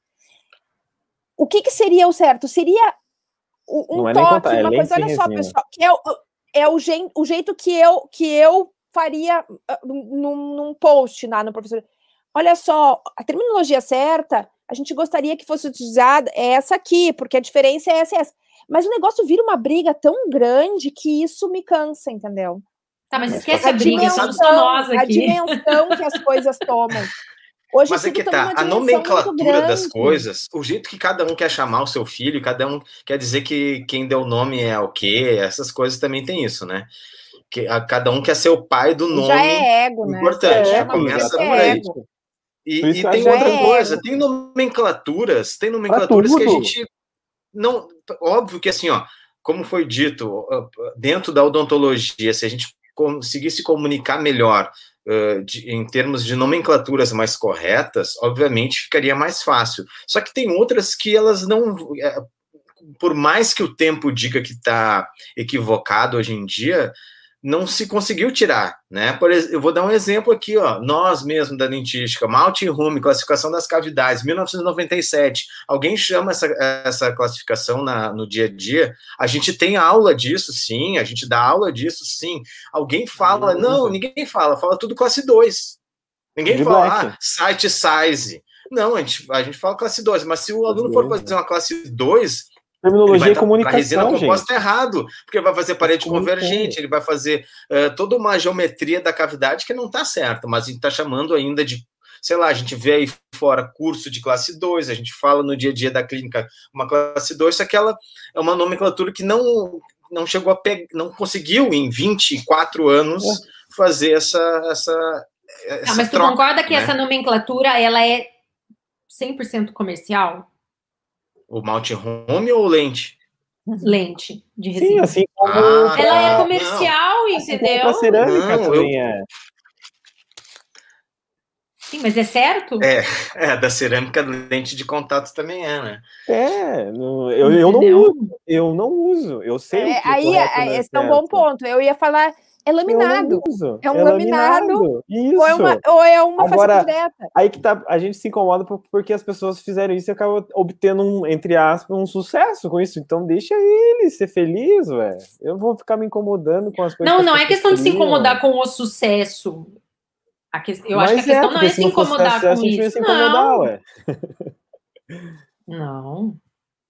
Speaker 2: O que, que seria o certo? Seria um
Speaker 4: é
Speaker 2: toque,
Speaker 4: contato, é
Speaker 2: uma coisa, olha só,
Speaker 4: resina.
Speaker 2: pessoal, é, o, é o, gen- o jeito que eu, que eu faria ah, num, num post lá no professor. Olha só, a terminologia certa, a gente gostaria que fosse utilizada é essa aqui, porque a diferença é essa e essa. Mas o negócio vira uma briga tão grande que isso me cansa, entendeu?
Speaker 3: Tá, mas
Speaker 1: Mas
Speaker 3: esquece
Speaker 1: a
Speaker 3: a briga,
Speaker 1: dimensão-
Speaker 3: somos só nós
Speaker 2: a
Speaker 3: aqui.
Speaker 2: dimensão que as coisas tomam. Hoje
Speaker 1: Mas é que
Speaker 2: toma
Speaker 1: tá, a nomenclatura das coisas, o jeito que cada um quer chamar o seu filho, cada um quer dizer que quem deu o nome é o quê, essas coisas também tem isso, né? Que a- cada um quer ser o pai do nome.
Speaker 2: Já é ego, né?
Speaker 1: importante,
Speaker 2: Já é
Speaker 1: começa
Speaker 2: é
Speaker 1: por aí.
Speaker 2: ego.
Speaker 1: E, e tem outra
Speaker 2: é
Speaker 1: coisa, tem nomenclaturas, tem nomenclaturas que a gente não, óbvio que assim, ó, como foi dito, dentro da odontologia, se a gente conseguisse comunicar melhor uh, de- em termos de nomenclaturas mais corretas, obviamente ficaria mais fácil. Só que tem outras que elas não, eh, por mais que o tempo diga que está equivocado hoje em dia, não se conseguiu tirar, né? Por eu vou dar um exemplo aqui, ó. Nós mesmo da dentística, Malte Rume, classificação das cavidades, 1997. Alguém chama essa, essa classificação na, no dia a dia? A gente tem aula disso, sim. A gente dá aula disso, sim. Alguém fala? Não, ninguém fala. Fala tudo classe 2. Ninguém
Speaker 4: De
Speaker 1: fala,
Speaker 4: black.
Speaker 1: ah, site size. Não, a gente, a gente fala classe 2, mas se o aluno for fazer uma classe 2, ele
Speaker 4: Terminologia
Speaker 1: vai
Speaker 4: e
Speaker 1: dar- a resina
Speaker 4: comunicação, gente.
Speaker 1: composta errado, porque vai fazer parede
Speaker 4: Como
Speaker 1: convergente, ele vai fazer eh, toda uma geometria da cavidade que não está certo, mas a gente está chamando ainda de, sei lá, a gente vê aí fora curso de classe 2, a gente fala no dia a dia da clínica uma classe 2, só que ela é uma nomenclatura que não, não chegou a pegar, não conseguiu em 24 anos fazer essa, essa, essa
Speaker 3: Ah, mas tu
Speaker 1: troca,
Speaker 3: concorda que
Speaker 1: né?
Speaker 3: essa nomenclatura ela é 100% comercial?
Speaker 1: O malte home ou lente?
Speaker 3: Lente de
Speaker 4: Sim,
Speaker 3: resina.
Speaker 4: assim como
Speaker 1: Ah,
Speaker 3: ela é
Speaker 1: não.
Speaker 3: comercial,
Speaker 4: assim como
Speaker 3: entendeu?
Speaker 4: pra cerâmica
Speaker 1: Não,
Speaker 4: também é.
Speaker 3: Sim, mas é certo?
Speaker 1: É, é, da cerâmica lente de contato também é, né?
Speaker 4: É, não- eu, eu não uso, eu não uso, eu sei
Speaker 2: É,
Speaker 4: que é
Speaker 2: aí, é,
Speaker 4: né,
Speaker 2: esse é um bom ponto. Eu ia falar, é laminado. É um laminado,
Speaker 4: Isso.
Speaker 2: Ou é uma, ou é uma
Speaker 4: Agora-
Speaker 2: direta.
Speaker 4: Aí que tá, a gente se incomoda por- porque as pessoas fizeram isso e acabam obtendo um, entre aspas, um sucesso com isso. Então deixa ele ser feliz, velho. Eu vou ficar me incomodando com as coisas.
Speaker 3: Não, não é questão de se incomodar com o sucesso. A que- Eu acho
Speaker 4: Mas
Speaker 3: que a questão não é se incomodar
Speaker 4: sucesso,
Speaker 3: com
Speaker 4: a gente não ia
Speaker 3: isso.
Speaker 4: se incomodar,
Speaker 3: Não,
Speaker 4: ué.
Speaker 3: não.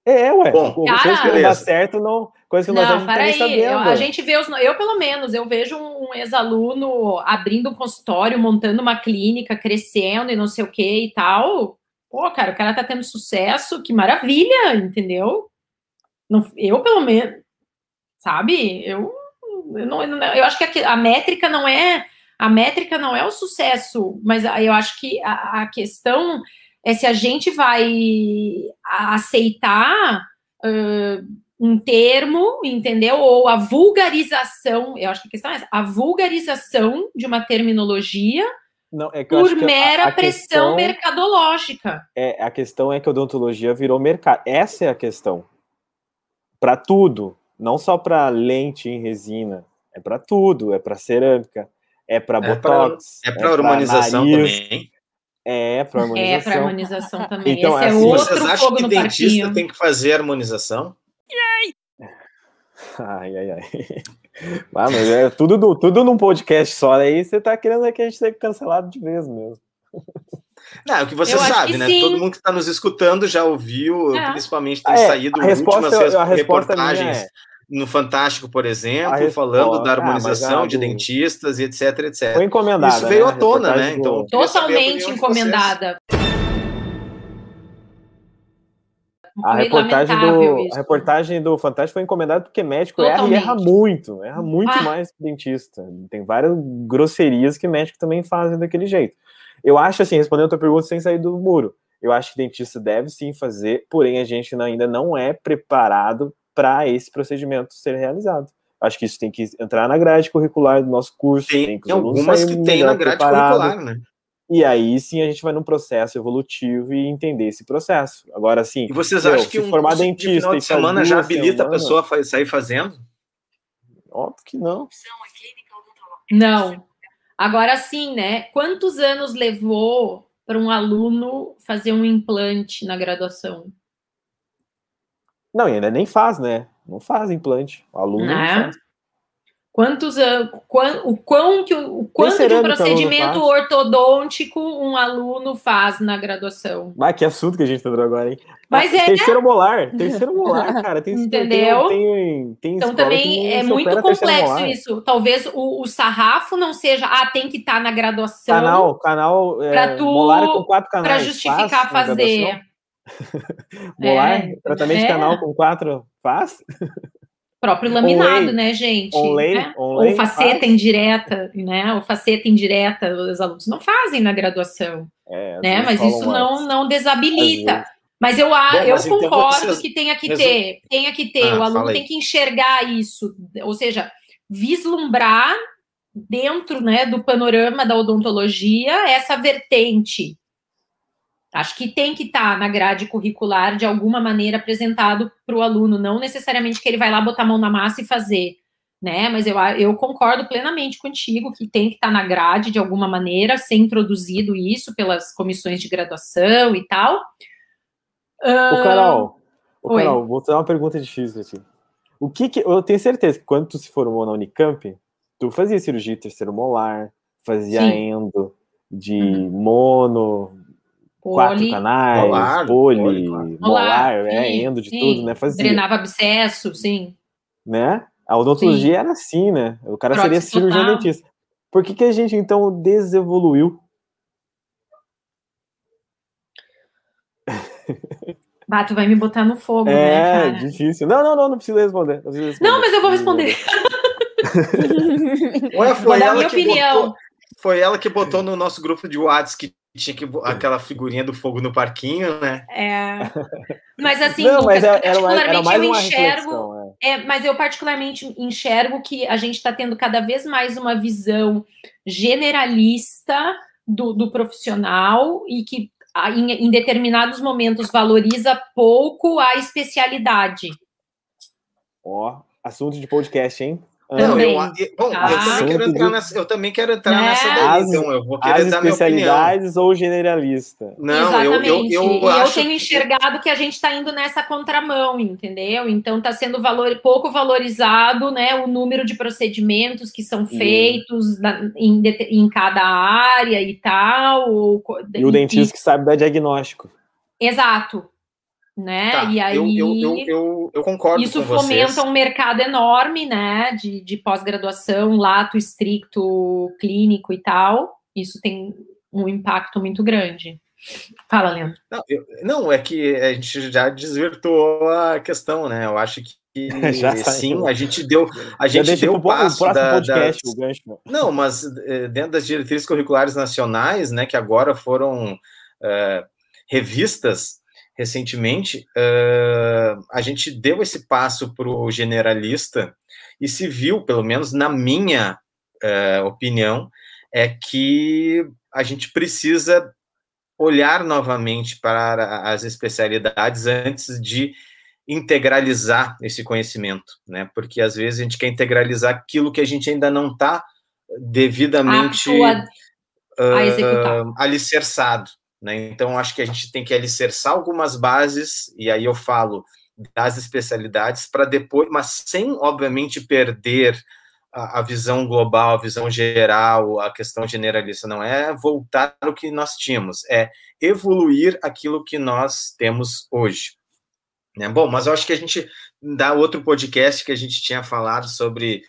Speaker 4: É, ué.
Speaker 1: Bom,
Speaker 4: coisa
Speaker 3: cara,
Speaker 4: que não dá certo, não. Coisa que nós a
Speaker 3: Não,
Speaker 4: tá nem
Speaker 3: peraí.
Speaker 4: sabendo.
Speaker 3: A gente vê os. Eu, pelo menos, eu vejo um ex-aluno abrindo um consultório, montando uma clínica, crescendo e não sei o que e tal. Pô, cara, o cara tá tendo sucesso, que maravilha, entendeu? Não, eu, pelo menos, sabe? Eu, eu, não, eu acho que a, a métrica não é. A métrica não é o sucesso, mas eu acho que a, a questão é se a gente vai aceitar ãh, um termo, entendeu? Ou a vulgarização, eu acho que a questão é essa, a vulgarização de uma terminologia
Speaker 4: Não, é
Speaker 3: por
Speaker 4: que a-
Speaker 3: mera
Speaker 4: a
Speaker 3: pressão
Speaker 4: questão-
Speaker 3: mercadológica.
Speaker 4: É, a questão é que a odontologia virou mercado. Essa é a questão. Para tudo, não só para lente em resina, é para tudo, é para cerâmica, é para
Speaker 1: É pra-
Speaker 4: botox,
Speaker 1: É para harmonização
Speaker 4: nariz,
Speaker 1: também.
Speaker 4: É para
Speaker 3: É,
Speaker 4: harmonização.
Speaker 3: para harmonização também.
Speaker 4: Então,
Speaker 3: Esse é
Speaker 4: assim,
Speaker 3: outro
Speaker 1: Vocês acham
Speaker 3: fogo
Speaker 1: que
Speaker 3: no
Speaker 1: dentista
Speaker 3: parquinho.
Speaker 1: tem que fazer harmonização?
Speaker 4: Ai, ai, ai. (laughs) Ah, mas é tudo, tudo num podcast só, aí você tá querendo que a gente seja cancelado de vez mesmo.
Speaker 1: Não, é o que você eu sabe, né? Sim. Todo mundo que está nos escutando já ouviu, é. principalmente tem
Speaker 4: ah,
Speaker 1: é, saído
Speaker 4: últimas a reportagens
Speaker 1: é... no Fantástico, por exemplo, resposta... falando da ah, harmonização ah, de do... dentistas e etc, etc.
Speaker 4: Foi encomendada.
Speaker 1: Isso veio
Speaker 4: né?
Speaker 1: à tona, né? Então,
Speaker 3: Totalmente encomendada.
Speaker 4: A reportagem, do, a reportagem do Fantástico foi encomendada porque médico erra e erra muito, erra muito ah. mais que dentista. Tem várias grosserias que médico também fazem daquele jeito. Eu acho assim, respondendo a tua pergunta sem sair do muro, eu acho que dentista deve sim fazer, porém a gente ainda não é preparado para esse procedimento ser realizado. Acho que isso tem que entrar na grade curricular do nosso curso.
Speaker 1: Tem, tem que algumas que tem na grade preparado. curricular, né?
Speaker 4: E aí sim a gente vai num processo evolutivo e entender esse processo. Agora sim.
Speaker 1: E vocês acham que um
Speaker 4: formar dentista de final
Speaker 1: de semana já habilita semana, a pessoa a sair fazendo?
Speaker 4: Óbvio que não.
Speaker 3: Não. Agora sim, né? Quantos anos levou para um aluno fazer um implante na graduação?
Speaker 4: Não, e ainda nem faz, né? Não faz implante. O aluno não, não é? faz.
Speaker 3: Quantos anos, o quão que o quanto de um procedimento ortodôntico um aluno faz na graduação?
Speaker 4: Mas que assunto que a gente entrou tá agora, hein?
Speaker 3: Mas
Speaker 4: é terceiro molar, terceiro (laughs) molar, cara, tem
Speaker 3: entendeu?
Speaker 4: Tem, tem, tem
Speaker 3: então também é muito complexo isso. Talvez o, o, sarrafo não seja, ah, tem que estar tá na graduação.
Speaker 4: Canal, canal
Speaker 3: é, tu,
Speaker 4: molar com quatro canais.
Speaker 3: Para justificar faz fazer. (laughs)
Speaker 4: molar, é, tratamento é. de canal com quatro faz? (laughs)
Speaker 3: próprio laminado, né, gente?
Speaker 4: Online,
Speaker 3: né? Ou faceta faz. indireta, né? Ou faceta indireta, os alunos não fazem na graduação, é, né? Mas isso não, não desabilita. Mas eu, Bom, eu mas então concordo então vocês... que tenha que ter, tenha que ter, ah, o aluno tem que enxergar isso, ou seja, vislumbrar dentro né, do panorama da odontologia essa vertente Acho que tem que estar tá na grade curricular de alguma maneira apresentado para o aluno, não necessariamente que ele vai lá botar a mão na massa e fazer, né? Mas eu, eu concordo plenamente contigo que tem que estar tá na grade de alguma maneira, ser introduzido isso pelas comissões de graduação e tal.
Speaker 4: Ô, Carol, ô, Carol, vou fazer uma pergunta difícil aqui. O que, que eu tenho certeza que quando tu se formou na Unicamp, tu fazia cirurgia terceiro molar, fazia Sim. endo de uhum. mono, Poli, quatro canais, molar, poli, molar, molar é, endo de sim. tudo, né? Fazia.
Speaker 3: Drenava abscesso, sim.
Speaker 4: Né? A odontologia sim. era assim, né? O cara Prótese seria cirurgião dentista. Por que, que a gente, então, desevoluiu? (laughs)
Speaker 3: Bah, tu vai me botar no fogo,
Speaker 4: é,
Speaker 3: né,
Speaker 4: É, difícil. Não, não, não, não precisa responder. Não, precisa responder.
Speaker 3: não mas eu vou responder.
Speaker 1: Olha, foi ela minha que opinião. Botou, foi ela que botou no nosso grupo de WhatsApp que tinha que aquela figurinha do fogo no parquinho, né?
Speaker 3: É. Mas (laughs) assim,
Speaker 4: Não, mas
Speaker 3: Lucas,
Speaker 4: era,
Speaker 3: particularmente
Speaker 4: era
Speaker 3: eu enxergo. É. é. mas eu particularmente enxergo que a gente está tendo cada vez mais uma visão generalista do, do profissional e que em, em determinados momentos valoriza pouco a especialidade.
Speaker 4: Ó, oh, assunto de podcast, hein?
Speaker 1: Não, eu, bom, ah, eu, também quero entrar nessa, eu também quero entrar né? nessa daí, então eu vou querer
Speaker 4: as
Speaker 1: dar
Speaker 4: especialidades ou generalista?
Speaker 3: Não, Exatamente. eu, eu, eu, eu tenho que... enxergado que a gente está indo nessa contramão, entendeu? Então está sendo valor, pouco valorizado né, o número de procedimentos que são feitos na, em, em cada área e tal. Ou,
Speaker 4: e o dentista e... que sabe dar diagnóstico.
Speaker 3: Exato, né? Tá, e aí
Speaker 1: eu, eu, eu, eu, concordo
Speaker 3: isso fomenta um mercado enorme, né? De, de pós-graduação, lato estricto, clínico e tal. Isso tem um impacto muito grande. Fala, Leandro.
Speaker 1: Não, eu, não, é que a gente já desvirtuou a questão, né? Eu acho que (laughs) sim, a gente deu a gente deu o passo o da, podcast, das... o gancho. Não, mas eh, dentro das diretrizes curriculares nacionais, né, que agora foram uh, revistas, recentemente, uh, a gente deu esse passo para o generalista e se viu, pelo menos na minha uh, opinião, é que a gente precisa olhar novamente para as especialidades antes de integralizar esse conhecimento, né? Porque às vezes a gente quer integralizar aquilo que a gente ainda não está devidamente a, a uh, alicerçado. Né? Então, acho que a gente tem que alicerçar algumas bases, e aí eu falo das especialidades, para depois, mas sem, obviamente, perder a, a, visão global, a visão geral, a questão generalista, não é voltar ao que nós tínhamos, é evoluir aquilo que nós temos hoje. Né? Bom, mas eu acho que a gente dá outro podcast que a gente tinha falado sobre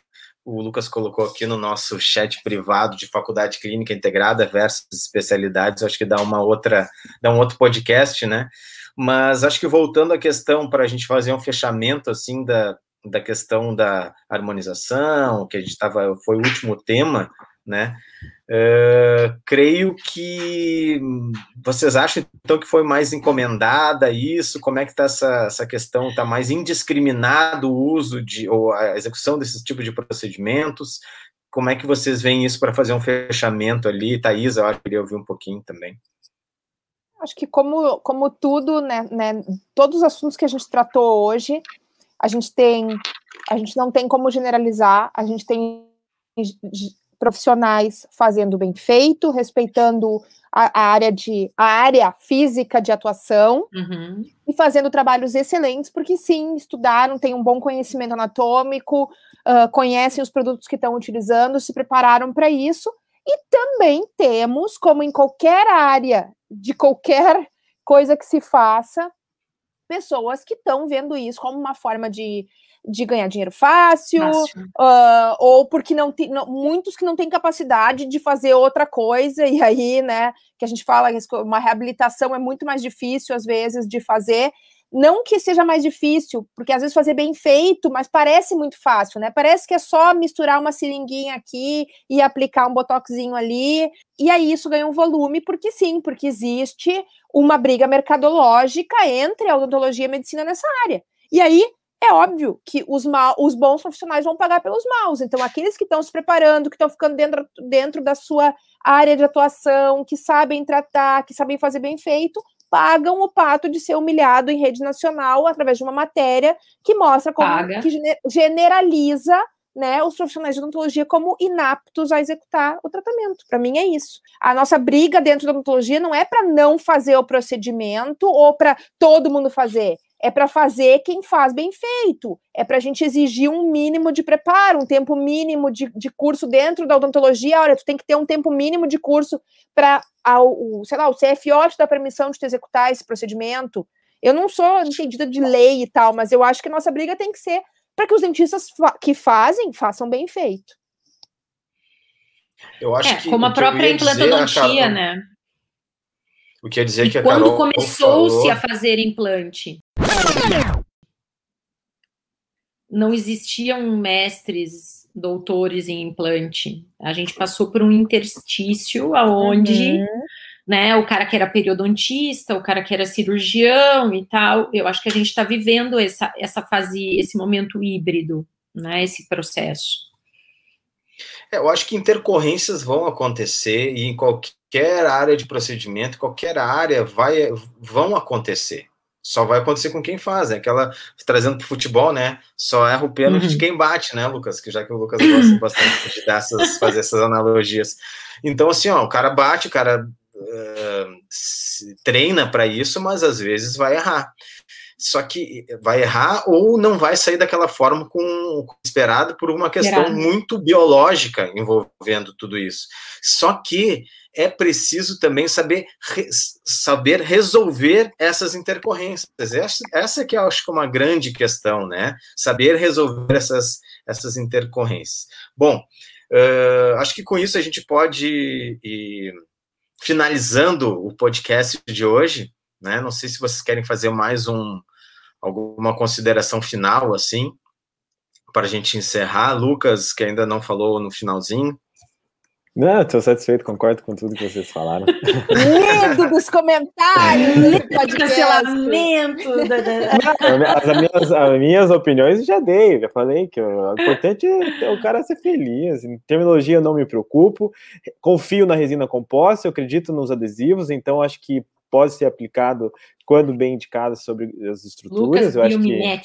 Speaker 1: o Lucas colocou aqui no nosso chat privado de faculdade clínica integrada versus especialidades, acho que dá uma outra, dá um outro podcast, né? Mas acho que voltando à questão para a gente fazer um fechamento assim da, da questão da harmonização, que a gente estava, foi o último tema, né? Uh, creio que vocês acham então que foi mais encomendada isso? Como é que está essa, essa questão? Está mais indiscriminado o uso de ou a execução desse tipo de procedimentos? Como é que vocês veem isso para fazer um fechamento ali? Thaís, eu acho que queria ouvir um pouquinho também.
Speaker 2: Acho que como, como tudo, né, né, todos os assuntos que a gente tratou hoje, a gente tem, a gente não tem como generalizar, a gente tem profissionais fazendo bem feito, respeitando a, a área de a área física de atuação uhum. e fazendo trabalhos excelentes, porque sim, estudaram, têm um bom conhecimento anatômico, uh, conhecem os produtos que estão utilizando, se prepararam para isso. E também temos, como em qualquer área de qualquer coisa que se faça, pessoas que estão vendo isso como uma forma de, de ganhar dinheiro fácil, uh, ou porque não tem muitos que não têm capacidade de fazer outra coisa, (laughs) e aí, né, que a gente fala que uma reabilitação é muito mais difícil, às vezes, de fazer, não que seja mais difícil, porque às vezes fazer bem feito, mas parece muito fácil, né? Parece que é só misturar uma seringuinha aqui e aplicar um botoxinho ali, e aí isso ganha um volume, porque sim, porque existe uma briga mercadológica entre a odontologia e a medicina nessa área. E aí é óbvio que os, mal, os bons profissionais vão pagar pelos maus. Então, aqueles que estão se preparando, que estão ficando dentro, dentro da sua área de atuação, que sabem tratar, que sabem fazer bem feito, pagam o pato de ser humilhado em rede nacional através de uma matéria que mostra como Paga. que generaliza né, os profissionais de odontologia como inaptos a executar o tratamento. Para mim é isso. A nossa briga dentro da odontologia não é para não fazer o procedimento ou para todo mundo fazer é para fazer quem faz bem feito, é para a gente exigir um mínimo de preparo, um tempo mínimo de, de curso dentro da odontologia. Olha, tu tem que ter um tempo mínimo de curso para, o, sei lá, o CFO te dá permissão de te executar esse procedimento. Eu não sou entendida de lei e tal, mas eu acho que a nossa briga tem que ser para que os dentistas fa que fazem, façam bem feito.
Speaker 3: Eu acho é, que como a própria implantodontia, dizer, né?
Speaker 1: O que ia dizer
Speaker 3: e
Speaker 1: que a
Speaker 3: quando começou-se falou... a fazer implante, não existiam mestres, doutores em implante. A gente passou por um interstício aonde, uhum. né, o cara que era periodontista, o cara que era cirurgião e tal. Eu acho que a gente está vivendo essa, essa fase, esse momento híbrido, né, esse processo.
Speaker 1: É, eu acho que intercorrências vão acontecer e em qualquer área de procedimento, qualquer área vai, vão acontecer. Só vai acontecer com quem faz, né? Aquela trazendo para o futebol, né? Só erra o pênalti uhum. de quem bate, né, Lucas? Que já que o Lucas gosta (laughs) bastante de dessas, fazer essas analogias. Então, assim, ó, o cara bate, o cara uh, treina para isso, mas às vezes vai errar. Só que vai errar ou não vai sair daquela forma com, com esperado por uma questão muito biológica envolvendo tudo isso. Só que é preciso também saber, re, saber resolver essas intercorrências. Essa, essa que eu acho que é uma grande questão, né? Saber resolver essas, essas intercorrências. Bom, uh, acho que com isso a gente pode ir finalizando o podcast de hoje, né? Não sei se vocês querem fazer mais um alguma consideração final assim para a gente encerrar. Lucas, que ainda não falou no finalzinho.
Speaker 4: Não, estou satisfeito, concordo com tudo que vocês falaram.
Speaker 2: Lindo dos comentários, (laughs) lindo
Speaker 3: cancelamento.
Speaker 4: As, as, minhas, as minhas opiniões já dei, já falei que o importante é o cara ser feliz. Em terminologia eu não me preocupo, confio na resina composta, eu acredito nos adesivos, então acho que pode ser aplicado quando bem indicado sobre as estruturas. Lucas, eu acho que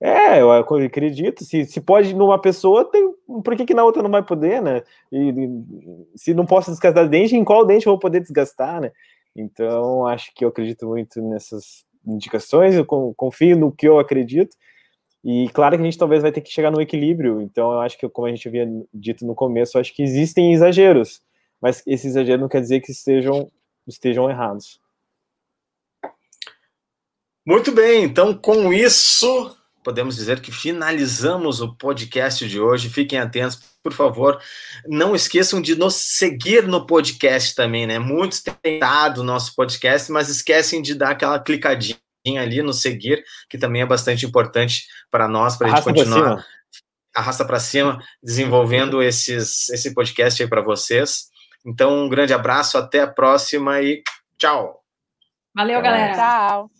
Speaker 4: é, eu acredito. Se, se pode numa pessoa, tem, por que, que na outra não vai poder, né? E, e, se não posso desgastar dente, em qual dente eu vou poder desgastar, né? Então, acho que eu acredito muito nessas indicações, eu confio no que eu acredito. E claro que a gente talvez vai ter que chegar no equilíbrio. Então, eu acho que, como a gente havia dito no começo, eu acho que existem exageros, mas esse exagero não quer dizer que estejam, estejam errados.
Speaker 1: Muito bem, então com isso podemos dizer que finalizamos o podcast de hoje. Fiquem atentos, por favor. Não esqueçam de nos seguir no podcast também, né? Muitos têm dado o nosso podcast, mas esquecem de dar aquela clicadinha ali no seguir, que também é bastante importante para nós, para a gente continuar. Pra arrasta para cima, desenvolvendo esses, esse podcast aí para vocês. Então, um grande abraço, até a próxima e tchau.
Speaker 3: Valeu, galera.
Speaker 2: Tchau.